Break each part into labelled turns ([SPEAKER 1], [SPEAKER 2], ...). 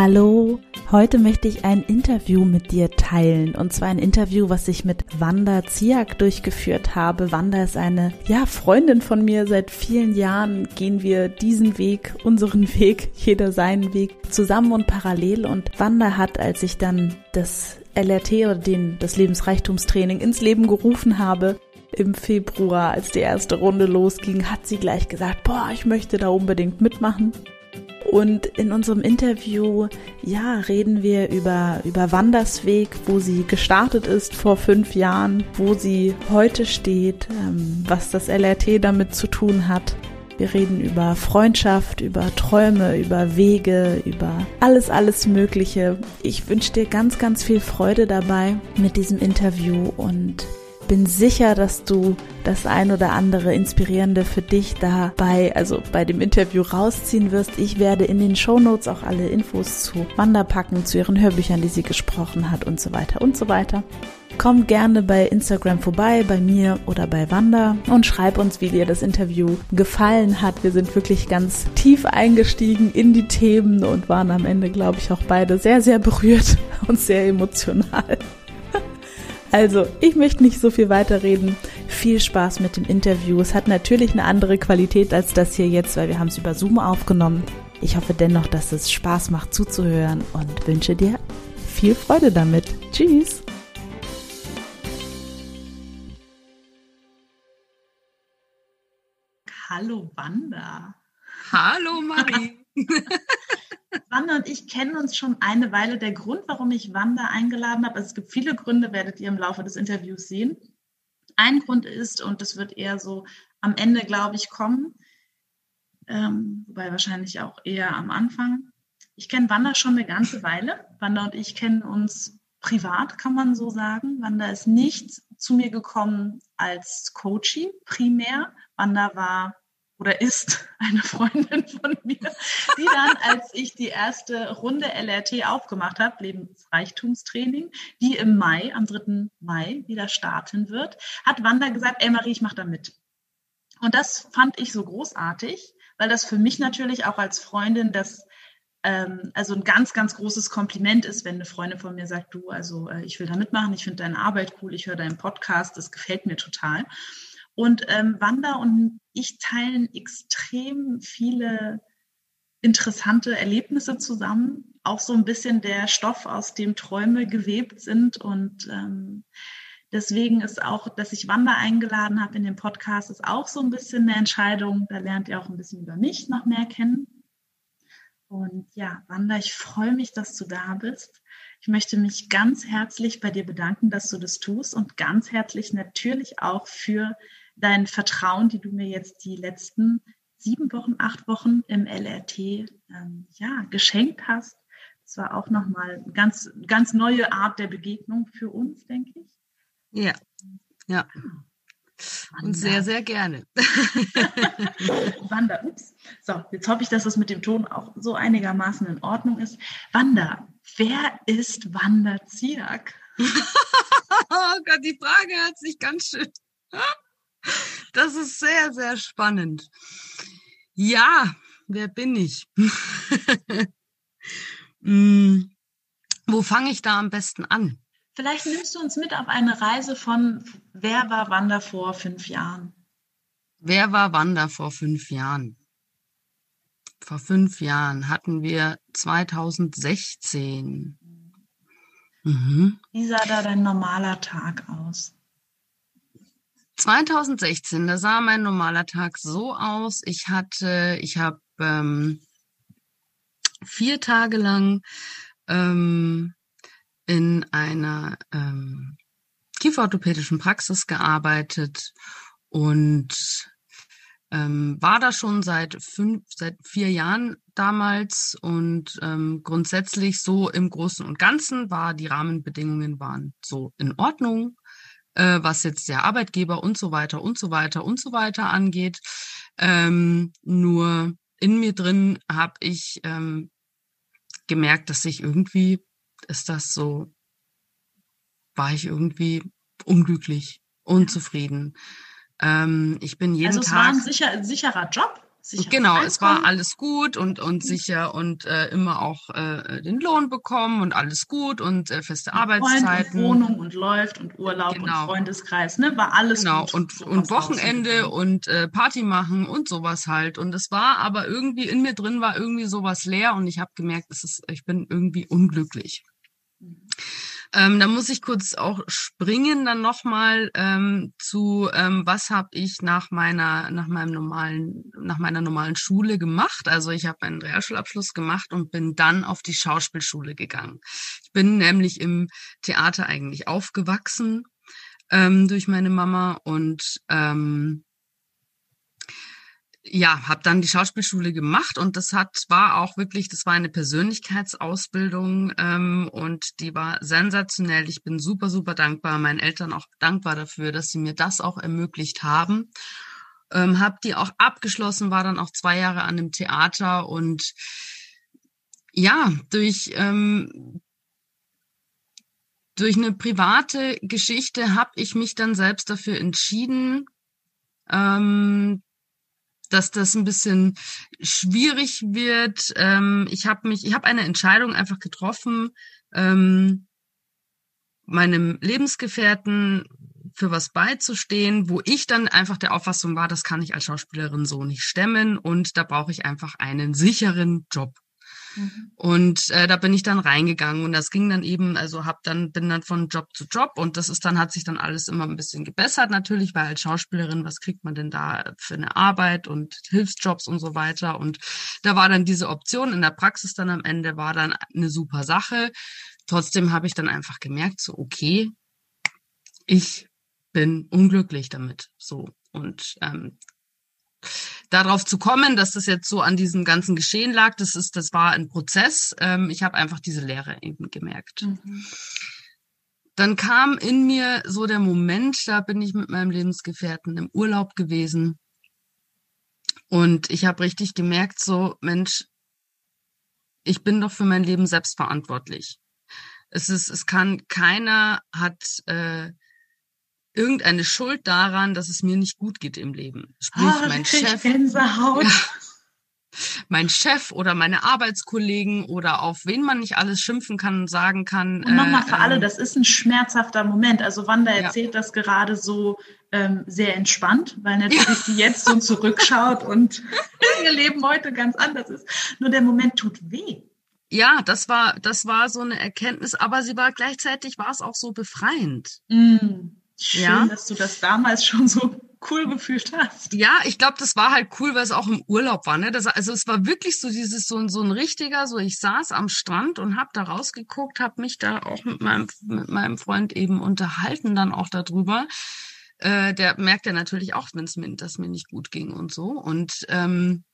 [SPEAKER 1] Hallo, heute möchte ich ein Interview mit dir teilen. Und zwar ein Interview, was ich mit Wanda Ziak durchgeführt habe. Wanda ist eine, ja, Freundin von mir. Seit vielen Jahren gehen wir diesen Weg, unseren Weg, jeder seinen Weg zusammen und parallel. Und Wanda hat, als ich dann das LRT oder den, das Lebensreichtumstraining ins Leben gerufen habe, im Februar, als die erste Runde losging, hat sie gleich gesagt, boah, ich möchte da unbedingt mitmachen. Und in unserem Interview, ja, reden wir über, über Wandersweg, wo sie gestartet ist vor fünf Jahren, wo sie heute steht, ähm, was das LRT damit zu tun hat. Wir reden über Freundschaft, über Träume, über Wege, über alles, alles Mögliche. Ich wünsche dir ganz, ganz viel Freude dabei mit diesem Interview und bin sicher, dass du das ein oder andere Inspirierende für dich dabei, also bei dem Interview rausziehen wirst. Ich werde in den Show Notes auch alle Infos zu Wanda packen, zu ihren Hörbüchern, die sie gesprochen hat und so weiter und so weiter. Komm gerne bei Instagram vorbei, bei mir oder bei Wanda und schreib uns, wie dir das Interview gefallen hat. Wir sind wirklich ganz tief eingestiegen in die Themen und waren am Ende, glaube ich, auch beide sehr, sehr berührt und sehr emotional. Also, ich möchte nicht so viel weiterreden. Viel Spaß mit dem Interview. Es hat natürlich eine andere Qualität als das hier jetzt, weil wir haben es über Zoom aufgenommen. Ich hoffe dennoch, dass es Spaß macht zuzuhören und wünsche dir viel Freude damit. Tschüss! Hallo Wanda.
[SPEAKER 2] Hallo Marie.
[SPEAKER 1] Wanda und ich kennen uns schon eine Weile. Der Grund, warum ich Wanda eingeladen habe, also es gibt viele Gründe, werdet ihr im Laufe des Interviews sehen. Ein Grund ist, und das wird eher so am Ende, glaube ich, kommen, ähm, wobei wahrscheinlich auch eher am Anfang. Ich kenne Wanda schon eine ganze Weile. Wanda und ich kennen uns privat, kann man so sagen. Wanda ist nicht zu mir gekommen als Coachie primär. Wanda war oder ist eine Freundin von mir, die dann, als ich die erste Runde LRT aufgemacht habe, Lebensreichtumstraining, die im Mai, am 3. Mai wieder starten wird, hat Wanda gesagt, ey Marie, ich mache da mit. Und das fand ich so großartig, weil das für mich natürlich auch als Freundin das ähm, also ein ganz, ganz großes Kompliment ist, wenn eine Freundin von mir sagt, du, also äh, ich will da mitmachen, ich finde deine Arbeit cool, ich höre deinen Podcast, das gefällt mir total. Und ähm, Wanda und ich teilen extrem viele interessante Erlebnisse zusammen. Auch so ein bisschen der Stoff, aus dem Träume gewebt sind. Und ähm, deswegen ist auch, dass ich Wanda eingeladen habe in den Podcast, ist auch so ein bisschen eine Entscheidung. Da lernt ihr auch ein bisschen über mich noch mehr kennen. Und ja, Wanda, ich freue mich, dass du da bist. Ich möchte mich ganz herzlich bei dir bedanken, dass du das tust und ganz herzlich natürlich auch für dein Vertrauen, die du mir jetzt die letzten sieben Wochen, acht Wochen im LRT ähm, ja, geschenkt hast. Das war auch nochmal eine ganz, ganz neue Art der Begegnung für uns, denke ich.
[SPEAKER 2] Ja, ja. Und sehr, sehr gerne.
[SPEAKER 1] Wanda, ups. So, jetzt hoffe ich, dass das mit dem Ton auch so einigermaßen in Ordnung ist. Wanda, wer ist Wanda Ziak?
[SPEAKER 2] oh Gott, die Frage hat sich ganz schön das ist sehr, sehr spannend. Ja, wer bin ich? hm, wo fange ich da am besten an?
[SPEAKER 1] Vielleicht nimmst du uns mit auf eine Reise von Wer war Wanda vor fünf Jahren?
[SPEAKER 2] Wer war Wanda vor fünf Jahren? Vor fünf Jahren hatten wir 2016.
[SPEAKER 1] Mhm. Wie sah da dein normaler Tag aus?
[SPEAKER 2] 2016, da sah mein normaler Tag so aus. Ich hatte, ich habe ähm, vier Tage lang ähm, in einer ähm, kieferorthopädischen Praxis gearbeitet und ähm, war da schon seit fünf, seit vier Jahren damals und ähm, grundsätzlich so im Großen und Ganzen war die Rahmenbedingungen waren so in Ordnung äh, was jetzt der Arbeitgeber und so weiter und so weiter und so weiter angeht. Ähm, nur in mir drin habe ich ähm, gemerkt, dass ich irgendwie ist das so, war ich irgendwie unglücklich, unzufrieden. Ähm, ich bin jeden
[SPEAKER 1] also
[SPEAKER 2] Tag.
[SPEAKER 1] Also es war ein sicher, sicherer Job, sicher.
[SPEAKER 2] Genau, es war alles gut und, und sicher und äh, immer auch äh, den Lohn bekommen und alles gut und äh, feste und Arbeitszeiten.
[SPEAKER 1] Und Wohnung und läuft und Urlaub genau. und Freundeskreis, ne? War alles
[SPEAKER 2] genau. gut. und, so und Wochenende und äh, Party machen und sowas halt. Und es war aber irgendwie in mir drin war irgendwie sowas leer und ich habe gemerkt, es ist, ich bin irgendwie unglücklich. Ähm, da muss ich kurz auch springen dann nochmal ähm, zu, ähm, was habe ich nach meiner, nach meinem normalen, nach meiner normalen Schule gemacht. Also ich habe einen Realschulabschluss gemacht und bin dann auf die Schauspielschule gegangen. Ich bin nämlich im Theater eigentlich aufgewachsen ähm, durch meine Mama und ähm, ja, habe dann die Schauspielschule gemacht und das hat war auch wirklich, das war eine Persönlichkeitsausbildung ähm, und die war sensationell. Ich bin super super dankbar, meinen Eltern auch dankbar dafür, dass sie mir das auch ermöglicht haben. Ähm, habe die auch abgeschlossen, war dann auch zwei Jahre an dem Theater und ja durch ähm, durch eine private Geschichte habe ich mich dann selbst dafür entschieden, ähm, dass das ein bisschen schwierig wird. Ähm, ich habe mich, ich habe eine Entscheidung einfach getroffen, ähm, meinem Lebensgefährten für was beizustehen, wo ich dann einfach der Auffassung war, das kann ich als Schauspielerin so nicht stemmen und da brauche ich einfach einen sicheren Job. Mhm. Und äh, da bin ich dann reingegangen und das ging dann eben, also hab dann bin dann von Job zu Job und das ist dann hat sich dann alles immer ein bisschen gebessert natürlich, weil als Schauspielerin, was kriegt man denn da für eine Arbeit und Hilfsjobs und so weiter und da war dann diese Option in der Praxis dann am Ende war dann eine super Sache. Trotzdem habe ich dann einfach gemerkt, so okay, ich bin unglücklich damit, so und ähm, darauf zu kommen, dass das jetzt so an diesem ganzen Geschehen lag, das ist, das war ein Prozess. Ähm, ich habe einfach diese Lehre eben gemerkt. Mhm. Dann kam in mir so der Moment, da bin ich mit meinem Lebensgefährten im Urlaub gewesen und ich habe richtig gemerkt, so Mensch, ich bin doch für mein Leben selbst verantwortlich. Es ist, es kann keiner hat äh, irgendeine Schuld daran, dass es mir nicht gut geht im Leben.
[SPEAKER 1] Sprich, oh, mein Chef. Gänsehaut. Ja,
[SPEAKER 2] mein Chef oder meine Arbeitskollegen oder auf wen man nicht alles schimpfen kann und sagen kann.
[SPEAKER 1] Und nochmal für äh, alle, ähm, das ist ein schmerzhafter Moment. Also Wanda erzählt ja. das gerade so ähm, sehr entspannt, weil natürlich ja. sie jetzt so zurückschaut und ihr Leben heute ganz anders ist. Nur der Moment tut weh.
[SPEAKER 2] Ja, das war, das war so eine Erkenntnis, aber sie war gleichzeitig war es auch so befreiend.
[SPEAKER 1] Mm. Schön, ja. dass du das damals schon so cool gefühlt hast.
[SPEAKER 2] Ja, ich glaube, das war halt cool, weil es auch im Urlaub war. Ne? Das, also es war wirklich so dieses so, so ein richtiger, so ich saß am Strand und habe da rausgeguckt, habe mich da auch mit meinem mit meinem Freund eben unterhalten dann auch darüber. Äh, der merkt ja natürlich auch, wenn es mir, dass mir nicht gut ging und so. Und ähm,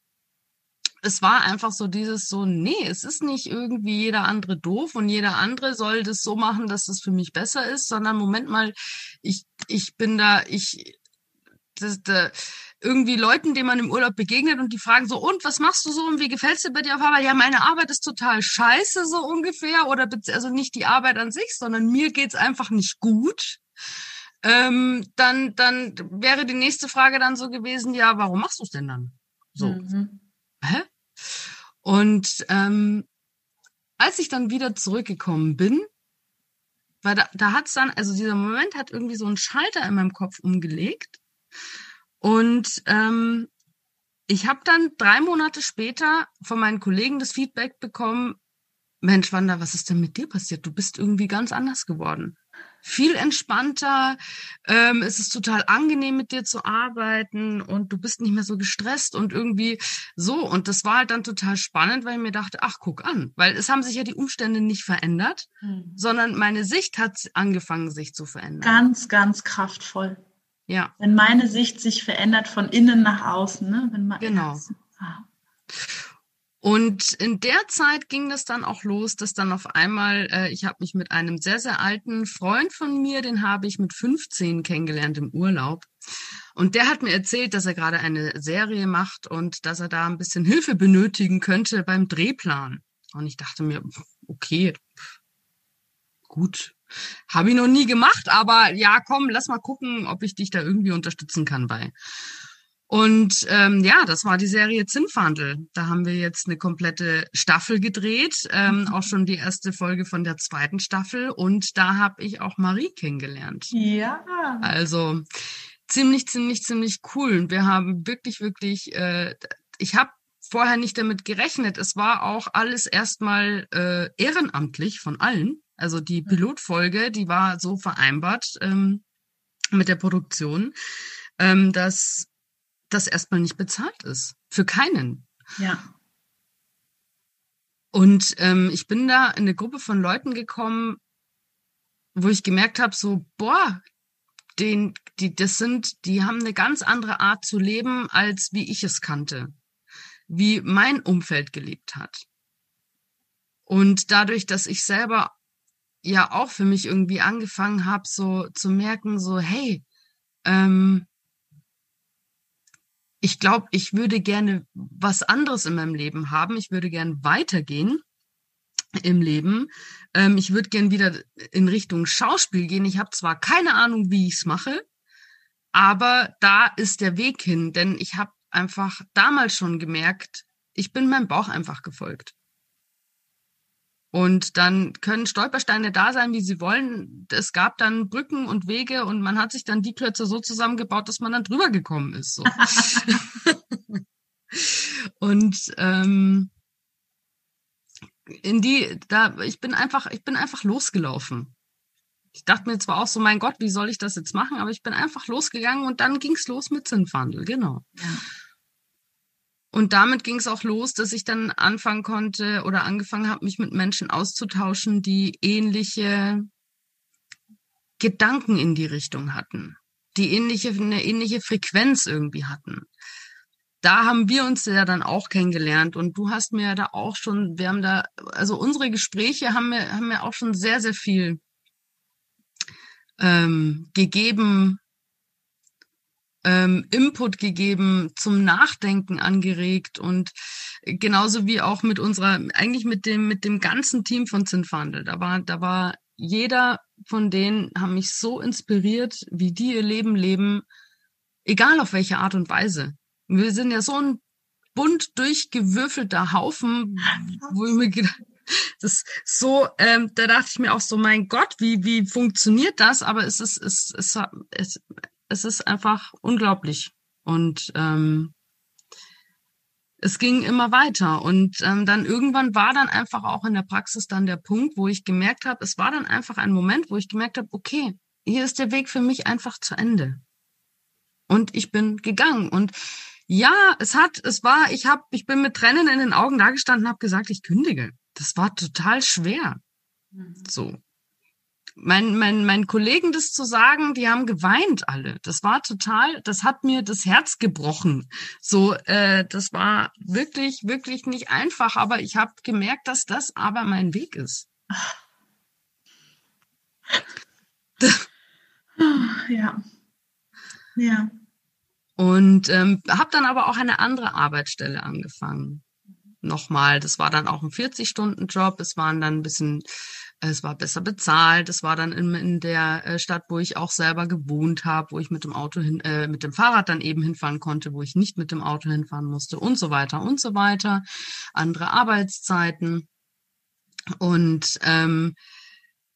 [SPEAKER 2] es war einfach so dieses so, nee, es ist nicht irgendwie jeder andere doof und jeder andere soll das so machen, dass es für mich besser ist, sondern Moment mal, ich, ich bin da, ich, das, da, irgendwie Leuten, denen man im Urlaub begegnet und die fragen so, und was machst du so und wie gefällt's dir bei dir auf Arbeit? Ja, meine Arbeit ist total scheiße, so ungefähr, oder also nicht die Arbeit an sich, sondern mir geht's einfach nicht gut. Ähm, dann, dann wäre die nächste Frage dann so gewesen, ja, warum machst du es denn dann? So. Mhm. Hä? Und ähm, als ich dann wieder zurückgekommen bin, weil da, da hat es dann, also dieser Moment hat irgendwie so einen Schalter in meinem Kopf umgelegt. Und ähm, ich habe dann drei Monate später von meinen Kollegen das Feedback bekommen, Mensch, Wanda, was ist denn mit dir passiert? Du bist irgendwie ganz anders geworden viel entspannter. Ähm, es ist total angenehm, mit dir zu arbeiten und du bist nicht mehr so gestresst und irgendwie so. Und das war halt dann total spannend, weil ich mir dachte, ach, guck an, weil es haben sich ja die Umstände nicht verändert, mhm. sondern meine Sicht hat angefangen, sich zu verändern.
[SPEAKER 1] Ganz, ganz kraftvoll.
[SPEAKER 2] Ja.
[SPEAKER 1] Wenn meine Sicht sich verändert von innen nach außen, ne? Wenn man
[SPEAKER 2] genau. Ah. Und in der Zeit ging das dann auch los, dass dann auf einmal, äh, ich habe mich mit einem sehr, sehr alten Freund von mir, den habe ich mit 15 kennengelernt im Urlaub. Und der hat mir erzählt, dass er gerade eine Serie macht und dass er da ein bisschen Hilfe benötigen könnte beim Drehplan. Und ich dachte mir, okay, gut, habe ich noch nie gemacht, aber ja, komm, lass mal gucken, ob ich dich da irgendwie unterstützen kann bei. Und ähm, ja, das war die Serie Zinnfandel. Da haben wir jetzt eine komplette Staffel gedreht, ähm, mhm. auch schon die erste Folge von der zweiten Staffel. Und da habe ich auch Marie kennengelernt.
[SPEAKER 1] Ja.
[SPEAKER 2] Also ziemlich, ziemlich, ziemlich cool. Und wir haben wirklich, wirklich, äh, ich habe vorher nicht damit gerechnet. Es war auch alles erstmal äh, ehrenamtlich von allen. Also die mhm. Pilotfolge, die war so vereinbart ähm, mit der Produktion, ähm, dass das erstmal nicht bezahlt ist. Für keinen.
[SPEAKER 1] Ja.
[SPEAKER 2] Und ähm, ich bin da in eine Gruppe von Leuten gekommen, wo ich gemerkt habe, so, boah, den, die, das sind, die haben eine ganz andere Art zu leben, als wie ich es kannte, wie mein Umfeld gelebt hat. Und dadurch, dass ich selber ja auch für mich irgendwie angefangen habe, so zu merken, so, hey, ähm, ich glaube, ich würde gerne was anderes in meinem Leben haben. Ich würde gerne weitergehen im Leben. Ähm, ich würde gern wieder in Richtung Schauspiel gehen. Ich habe zwar keine Ahnung, wie ich es mache, aber da ist der Weg hin, denn ich habe einfach damals schon gemerkt, ich bin meinem Bauch einfach gefolgt. Und dann können Stolpersteine da sein, wie sie wollen. Es gab dann Brücken und Wege und man hat sich dann die Klötze so zusammengebaut, dass man dann drüber gekommen ist. So. und ähm, in die, da, ich bin einfach, ich bin einfach losgelaufen. Ich dachte mir zwar auch so, mein Gott, wie soll ich das jetzt machen? Aber ich bin einfach losgegangen und dann ging's los mit Zinnfandel, genau. Ja. Und damit ging es auch los, dass ich dann anfangen konnte oder angefangen habe, mich mit Menschen auszutauschen, die ähnliche Gedanken in die Richtung hatten, die ähnliche, eine ähnliche Frequenz irgendwie hatten. Da haben wir uns ja dann auch kennengelernt und du hast mir da auch schon, wir haben da, also unsere Gespräche haben mir, haben mir auch schon sehr, sehr viel ähm, gegeben, ähm, Input gegeben, zum Nachdenken angeregt und genauso wie auch mit unserer, eigentlich mit dem, mit dem ganzen Team von Zinnfandel. Da war, da war jeder von denen haben mich so inspiriert, wie die ihr Leben leben, egal auf welche Art und Weise. Wir sind ja so ein bunt durchgewürfelter Haufen, wo ich mir gedacht, das ist so, ähm, da dachte ich mir auch so, mein Gott, wie, wie funktioniert das? Aber es ist, es, es, es, es ist einfach unglaublich. Und ähm, es ging immer weiter. Und ähm, dann irgendwann war dann einfach auch in der Praxis dann der Punkt, wo ich gemerkt habe, es war dann einfach ein Moment, wo ich gemerkt habe, okay, hier ist der Weg für mich einfach zu Ende. Und ich bin gegangen. Und ja, es hat, es war, ich habe, ich bin mit Tränen in den Augen dagestanden, habe gesagt, ich kündige. Das war total schwer. Mhm. So mein, mein, meinen Kollegen das zu sagen, die haben geweint alle. Das war total, das hat mir das Herz gebrochen. So, äh, das war wirklich, wirklich nicht einfach, aber ich habe gemerkt, dass das aber mein Weg ist.
[SPEAKER 1] Ja. Ja.
[SPEAKER 2] Und ähm, habe dann aber auch eine andere Arbeitsstelle angefangen. Nochmal, das war dann auch ein 40-Stunden-Job. Es waren dann ein bisschen es war besser bezahlt. Es war dann in, in der äh, Stadt, wo ich auch selber gewohnt habe, wo ich mit dem Auto hin, äh, mit dem Fahrrad dann eben hinfahren konnte, wo ich nicht mit dem Auto hinfahren musste und so weiter und so weiter. Andere Arbeitszeiten. Und ähm,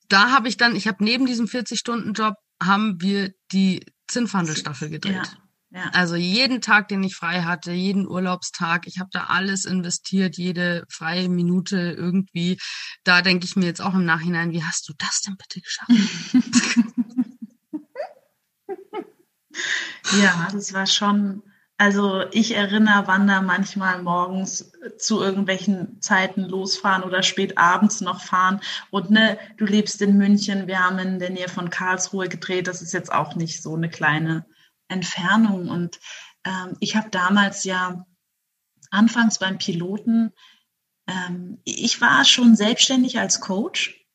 [SPEAKER 2] da habe ich dann, ich habe neben diesem 40-Stunden-Job, haben wir die Zinnfandelstaffel gedreht. Ja. Ja. Also jeden Tag, den ich frei hatte, jeden Urlaubstag, ich habe da alles investiert, jede freie Minute irgendwie. Da denke ich mir jetzt auch im Nachhinein, wie hast du das denn bitte geschafft?
[SPEAKER 1] ja, das war schon. Also ich erinnere Wanda manchmal morgens zu irgendwelchen Zeiten losfahren oder spät abends noch fahren. Und ne, du lebst in München, wir haben in der Nähe von Karlsruhe gedreht. Das ist jetzt auch nicht so eine kleine Entfernung. Und ähm, ich habe damals ja anfangs beim Piloten, ähm, ich war schon selbstständig als Coach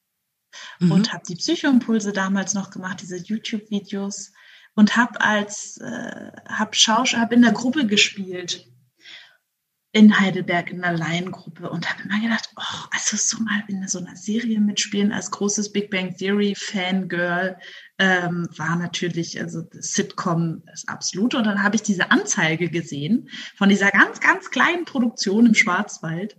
[SPEAKER 1] mhm. und habe die Psychoimpulse damals noch gemacht, diese YouTube-Videos und habe als äh, habe Schausch habe in der Gruppe gespielt in Heidelberg in einer Laiengruppe und habe immer gedacht, oh, also so mal in so einer Serie mitspielen als großes Big Bang Theory Fangirl, ähm, war natürlich, also Sitcom das absolute. Und dann habe ich diese Anzeige gesehen von dieser ganz, ganz kleinen Produktion im Schwarzwald.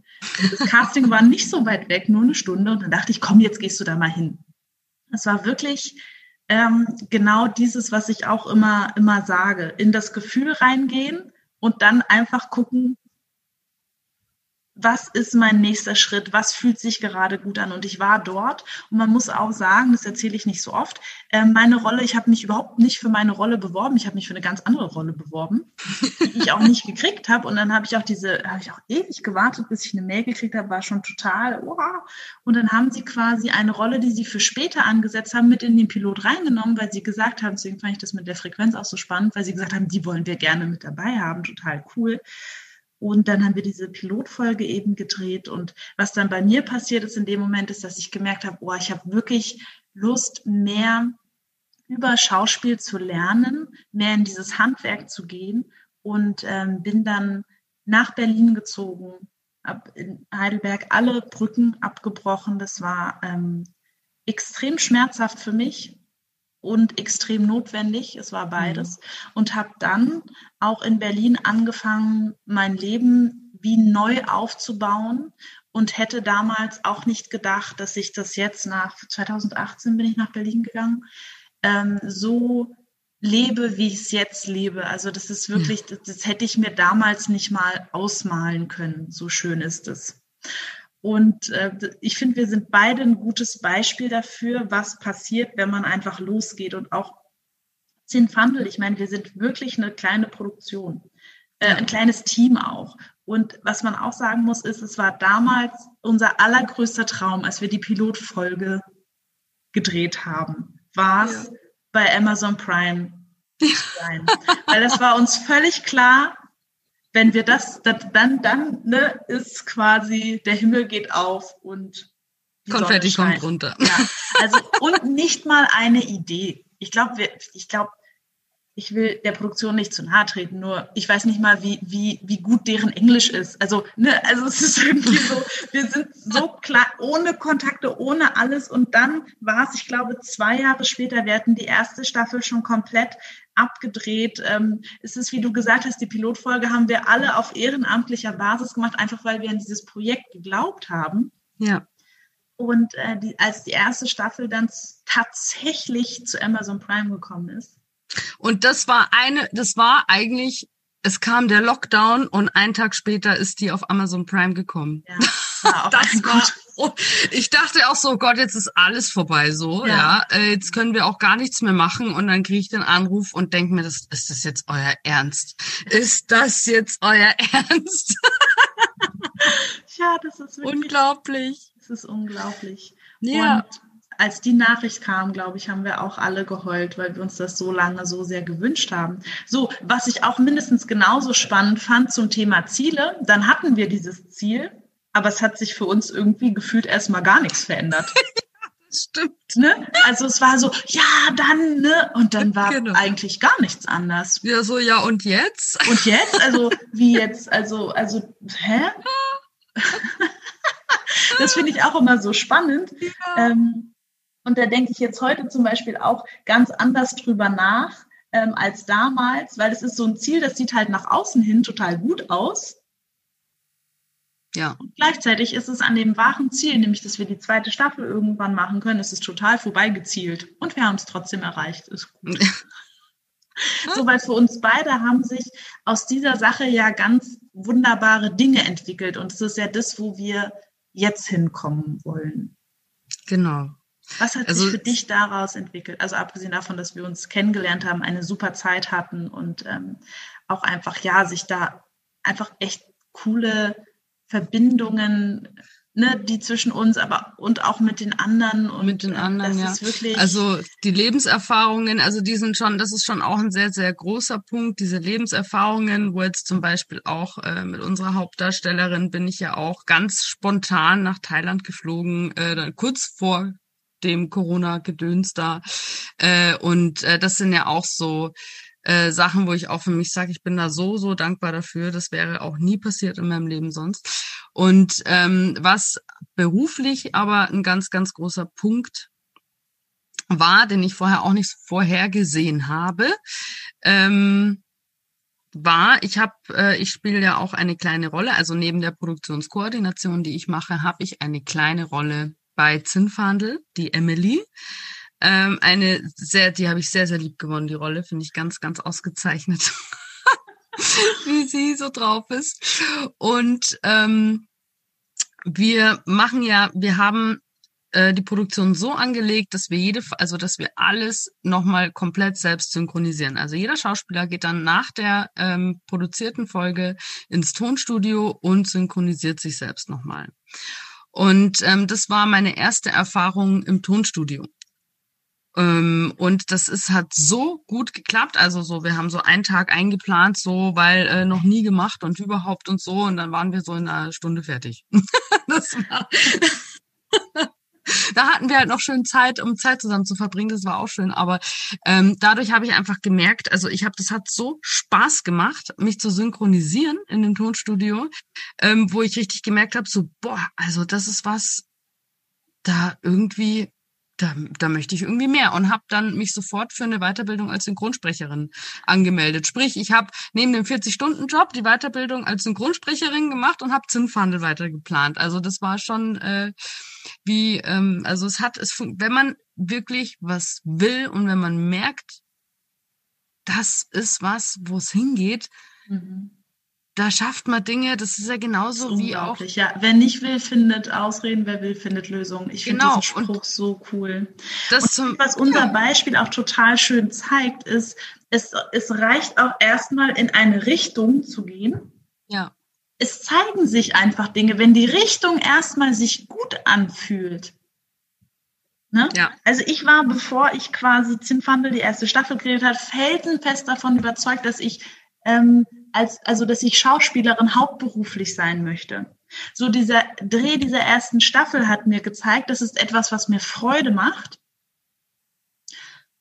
[SPEAKER 1] Das Casting war nicht so weit weg, nur eine Stunde. Und dann dachte ich, komm, jetzt gehst du da mal hin. Es war wirklich ähm, genau dieses, was ich auch immer, immer sage. In das Gefühl reingehen und dann einfach gucken, was ist mein nächster Schritt, was fühlt sich gerade gut an. Und ich war dort und man muss auch sagen, das erzähle ich nicht so oft, äh, meine Rolle, ich habe mich überhaupt nicht für meine Rolle beworben, ich habe mich für eine ganz andere Rolle beworben, die ich auch nicht gekriegt habe. Und dann habe ich auch diese, habe ich auch ewig gewartet, bis ich eine Mail gekriegt habe, war schon total, wow. Und dann haben sie quasi eine Rolle, die sie für später angesetzt haben, mit in den Pilot reingenommen, weil sie gesagt haben, deswegen fand ich das mit der Frequenz auch so spannend, weil sie gesagt haben, die wollen wir gerne mit dabei haben, total cool. Und dann haben wir diese Pilotfolge eben gedreht. Und was dann bei mir passiert ist in dem Moment, ist, dass ich gemerkt habe, oh, ich habe wirklich Lust, mehr über Schauspiel zu lernen, mehr in dieses Handwerk zu gehen und ähm, bin dann nach Berlin gezogen, habe in Heidelberg alle Brücken abgebrochen. Das war ähm, extrem schmerzhaft für mich, und extrem notwendig. Es war beides. Mhm. Und habe dann auch in Berlin angefangen, mein Leben wie neu aufzubauen und hätte damals auch nicht gedacht, dass ich das jetzt nach 2018 bin ich nach Berlin gegangen, ähm, so lebe, wie ich es jetzt lebe. Also das ist wirklich, das, das hätte ich mir damals nicht mal ausmalen können. So schön ist es. Und äh, ich finde, wir sind beide ein gutes Beispiel dafür, was passiert, wenn man einfach losgeht. Und auch Zinfandel, ich meine, wir sind wirklich eine kleine Produktion, äh, ein kleines Team auch. Und was man auch sagen muss, ist, es war damals unser allergrößter Traum, als wir die Pilotfolge gedreht haben, war es ja. bei Amazon Prime sein. Weil es war uns völlig klar, wenn wir das, dann, dann ne, ist quasi, der Himmel geht auf und
[SPEAKER 2] Konfetti kommt runter.
[SPEAKER 1] Ja, also und nicht mal eine Idee. Ich glaube, ich glaube, ich will der Produktion nicht zu nahe treten, nur ich weiß nicht mal, wie, wie, wie gut deren Englisch ist. Also, ne, also es ist irgendwie so, wir sind so klar, ohne Kontakte, ohne alles. Und dann war es, ich glaube, zwei Jahre später, wir hatten die erste Staffel schon komplett abgedreht. Ähm, es ist, wie du gesagt hast, die Pilotfolge haben wir alle auf ehrenamtlicher Basis gemacht, einfach weil wir an dieses Projekt geglaubt haben.
[SPEAKER 2] Ja.
[SPEAKER 1] Und äh, die, als die erste Staffel dann tatsächlich zu Amazon Prime gekommen ist.
[SPEAKER 2] Und das war eine, das war eigentlich, es kam der Lockdown und einen Tag später ist die auf Amazon Prime gekommen. Ja. Ja, das war, ich dachte auch so, Gott, jetzt ist alles vorbei so, ja. ja. Äh, jetzt können wir auch gar nichts mehr machen und dann kriege ich den Anruf und denke mir, das, ist das jetzt euer Ernst? Ist das jetzt euer Ernst?
[SPEAKER 1] ja, das ist wirklich,
[SPEAKER 2] unglaublich.
[SPEAKER 1] Das ist unglaublich. Ja. Und als die Nachricht kam, glaube ich, haben wir auch alle geheult, weil wir uns das so lange so sehr gewünscht haben. So, was ich auch mindestens genauso spannend fand zum Thema Ziele, dann hatten wir dieses Ziel aber es hat sich für uns irgendwie gefühlt erstmal gar nichts verändert.
[SPEAKER 2] Stimmt.
[SPEAKER 1] Ne? Also es war so, ja, dann, ne? Und dann war genau. eigentlich gar nichts anders.
[SPEAKER 2] Ja, so, ja, und jetzt?
[SPEAKER 1] Und jetzt? Also, wie jetzt? Also, also, hä? das finde ich auch immer so spannend. Ja. Ähm, und da denke ich jetzt heute zum Beispiel auch ganz anders drüber nach ähm, als damals, weil es ist so ein Ziel, das sieht halt nach außen hin total gut aus.
[SPEAKER 2] Ja.
[SPEAKER 1] Und gleichzeitig ist es an dem wahren Ziel, nämlich dass wir die zweite Staffel irgendwann machen können, es ist total vorbeigezielt. Und wir haben es trotzdem erreicht. Ist gut. so, weil für uns beide haben sich aus dieser Sache ja ganz wunderbare Dinge entwickelt. Und es ist ja das, wo wir jetzt hinkommen wollen.
[SPEAKER 2] Genau.
[SPEAKER 1] Was hat also, sich für dich daraus entwickelt? Also abgesehen davon, dass wir uns kennengelernt haben, eine super Zeit hatten und ähm, auch einfach, ja, sich da einfach echt coole Verbindungen, ne, die zwischen uns, aber und auch mit den anderen und
[SPEAKER 2] mit den äh, anderen, ja. also die Lebenserfahrungen, also die sind schon, das ist schon auch ein sehr sehr großer Punkt. Diese Lebenserfahrungen, wo jetzt zum Beispiel auch äh, mit unserer Hauptdarstellerin bin ich ja auch ganz spontan nach Thailand geflogen, äh, dann kurz vor dem Corona-Gedöns da. Äh, und äh, das sind ja auch so äh, Sachen, wo ich auch für mich sage, ich bin da so, so dankbar dafür. Das wäre auch nie passiert in meinem Leben sonst. Und ähm, was beruflich aber ein ganz, ganz großer Punkt war, den ich vorher auch nicht vorhergesehen habe, ähm, war, ich habe, äh, ich spiele ja auch eine kleine Rolle, also neben der Produktionskoordination, die ich mache, habe ich eine kleine Rolle bei Zinnfandel, die Emily. Ähm, eine sehr, die habe ich sehr, sehr lieb gewonnen, die Rolle, finde ich ganz, ganz ausgezeichnet, wie sie so drauf ist. Und ähm, wir machen ja, wir haben äh, die Produktion so angelegt, dass wir jede, also dass wir alles nochmal komplett selbst synchronisieren. Also jeder Schauspieler geht dann nach der ähm, produzierten Folge ins Tonstudio und synchronisiert sich selbst nochmal. Und ähm, das war meine erste Erfahrung im Tonstudio. Ähm, und das ist hat so gut geklappt. Also so, wir haben so einen Tag eingeplant, so, weil äh, noch nie gemacht und überhaupt und so. Und dann waren wir so in einer Stunde fertig. das war da hatten wir halt noch schön Zeit, um Zeit zusammen zu verbringen. Das war auch schön. Aber ähm, dadurch habe ich einfach gemerkt, also ich habe, das hat so Spaß gemacht, mich zu synchronisieren in dem Tonstudio, ähm, wo ich richtig gemerkt habe, so boah, also das ist was, da irgendwie da, da möchte ich irgendwie mehr und habe dann mich sofort für eine Weiterbildung als Synchronsprecherin angemeldet. Sprich, ich habe neben dem 40-Stunden-Job die Weiterbildung als Synchronsprecherin gemacht und habe Zinnfandel weiter geplant. Also das war schon äh, wie, ähm, also es hat, es wenn man wirklich was will und wenn man merkt, das ist was, wo es hingeht, mhm da schafft man Dinge, das ist ja genauso wie auch.
[SPEAKER 1] Ja, wer nicht will, findet Ausreden, wer will, findet Lösungen. Ich finde genau. diesen Spruch und so cool. Das zum, was unser ja. Beispiel auch total schön zeigt, ist, es, es reicht auch erstmal in eine Richtung zu gehen.
[SPEAKER 2] Ja.
[SPEAKER 1] Es zeigen sich einfach Dinge, wenn die Richtung erstmal sich gut anfühlt. Ne? Ja. Also ich war, bevor ich quasi Zinnfandel die erste Staffel geredet hat, felsenfest davon überzeugt, dass ich ähm, als, also dass ich Schauspielerin hauptberuflich sein möchte. So dieser Dreh dieser ersten Staffel hat mir gezeigt, das ist etwas, was mir Freude macht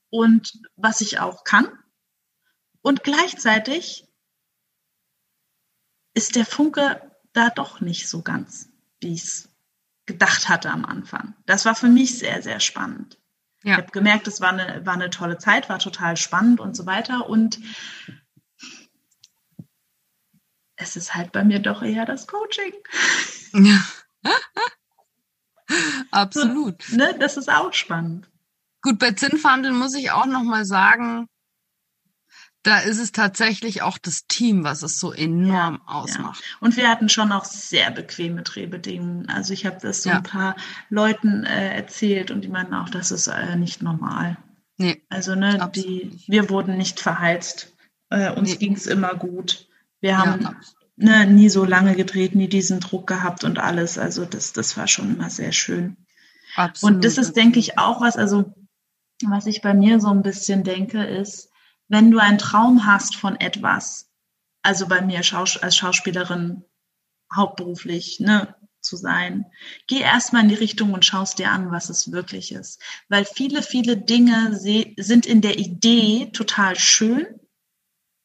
[SPEAKER 1] und was ich auch kann. Und gleichzeitig ist der Funke da doch nicht so ganz, wie ich es gedacht hatte am Anfang. Das war für mich sehr, sehr spannend. Ja. Ich habe gemerkt, es war eine, war eine tolle Zeit, war total spannend und so weiter. Und es ist halt bei mir doch eher das Coaching. Ja.
[SPEAKER 2] Absolut.
[SPEAKER 1] So, ne, das ist auch spannend.
[SPEAKER 2] Gut, bei Zinnfandeln muss ich auch noch mal sagen, da ist es tatsächlich auch das Team, was es so enorm ja, ausmacht.
[SPEAKER 1] Ja. Und wir hatten schon auch sehr bequeme Drehbedingungen. Also ich habe das so ja. ein paar Leuten äh, erzählt und die meinten auch, das ist äh, nicht normal. Nee, also ne, die, wir wurden nicht verheizt. Äh, uns nee. ging es immer gut. Wir haben ja. ne, nie so lange gedreht, nie diesen Druck gehabt und alles. Also das, das war schon immer sehr schön. Absolut. Und das ist, denke ich, auch was, also was ich bei mir so ein bisschen denke, ist, wenn du einen Traum hast von etwas, also bei mir Schaus als Schauspielerin hauptberuflich, ne, zu sein. Geh erstmal in die Richtung und schaust dir an, was es wirklich ist. Weil viele, viele Dinge sind in der Idee total schön,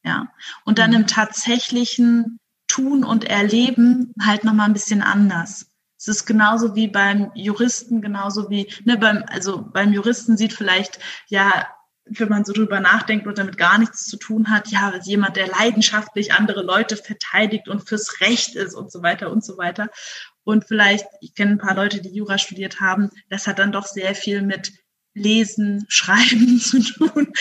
[SPEAKER 1] ja. Und dann im mhm. tatsächlichen Tun und Erleben halt nochmal ein bisschen anders. Es ist genauso wie beim Juristen, genauso wie, ne, beim, also beim Juristen sieht vielleicht, ja, wenn man so drüber nachdenkt und damit gar nichts zu tun hat, ja, jemand, der leidenschaftlich andere Leute verteidigt und fürs Recht ist und so weiter und so weiter. Und vielleicht, ich kenne ein paar Leute, die Jura studiert haben, das hat dann doch sehr viel mit Lesen, Schreiben zu tun,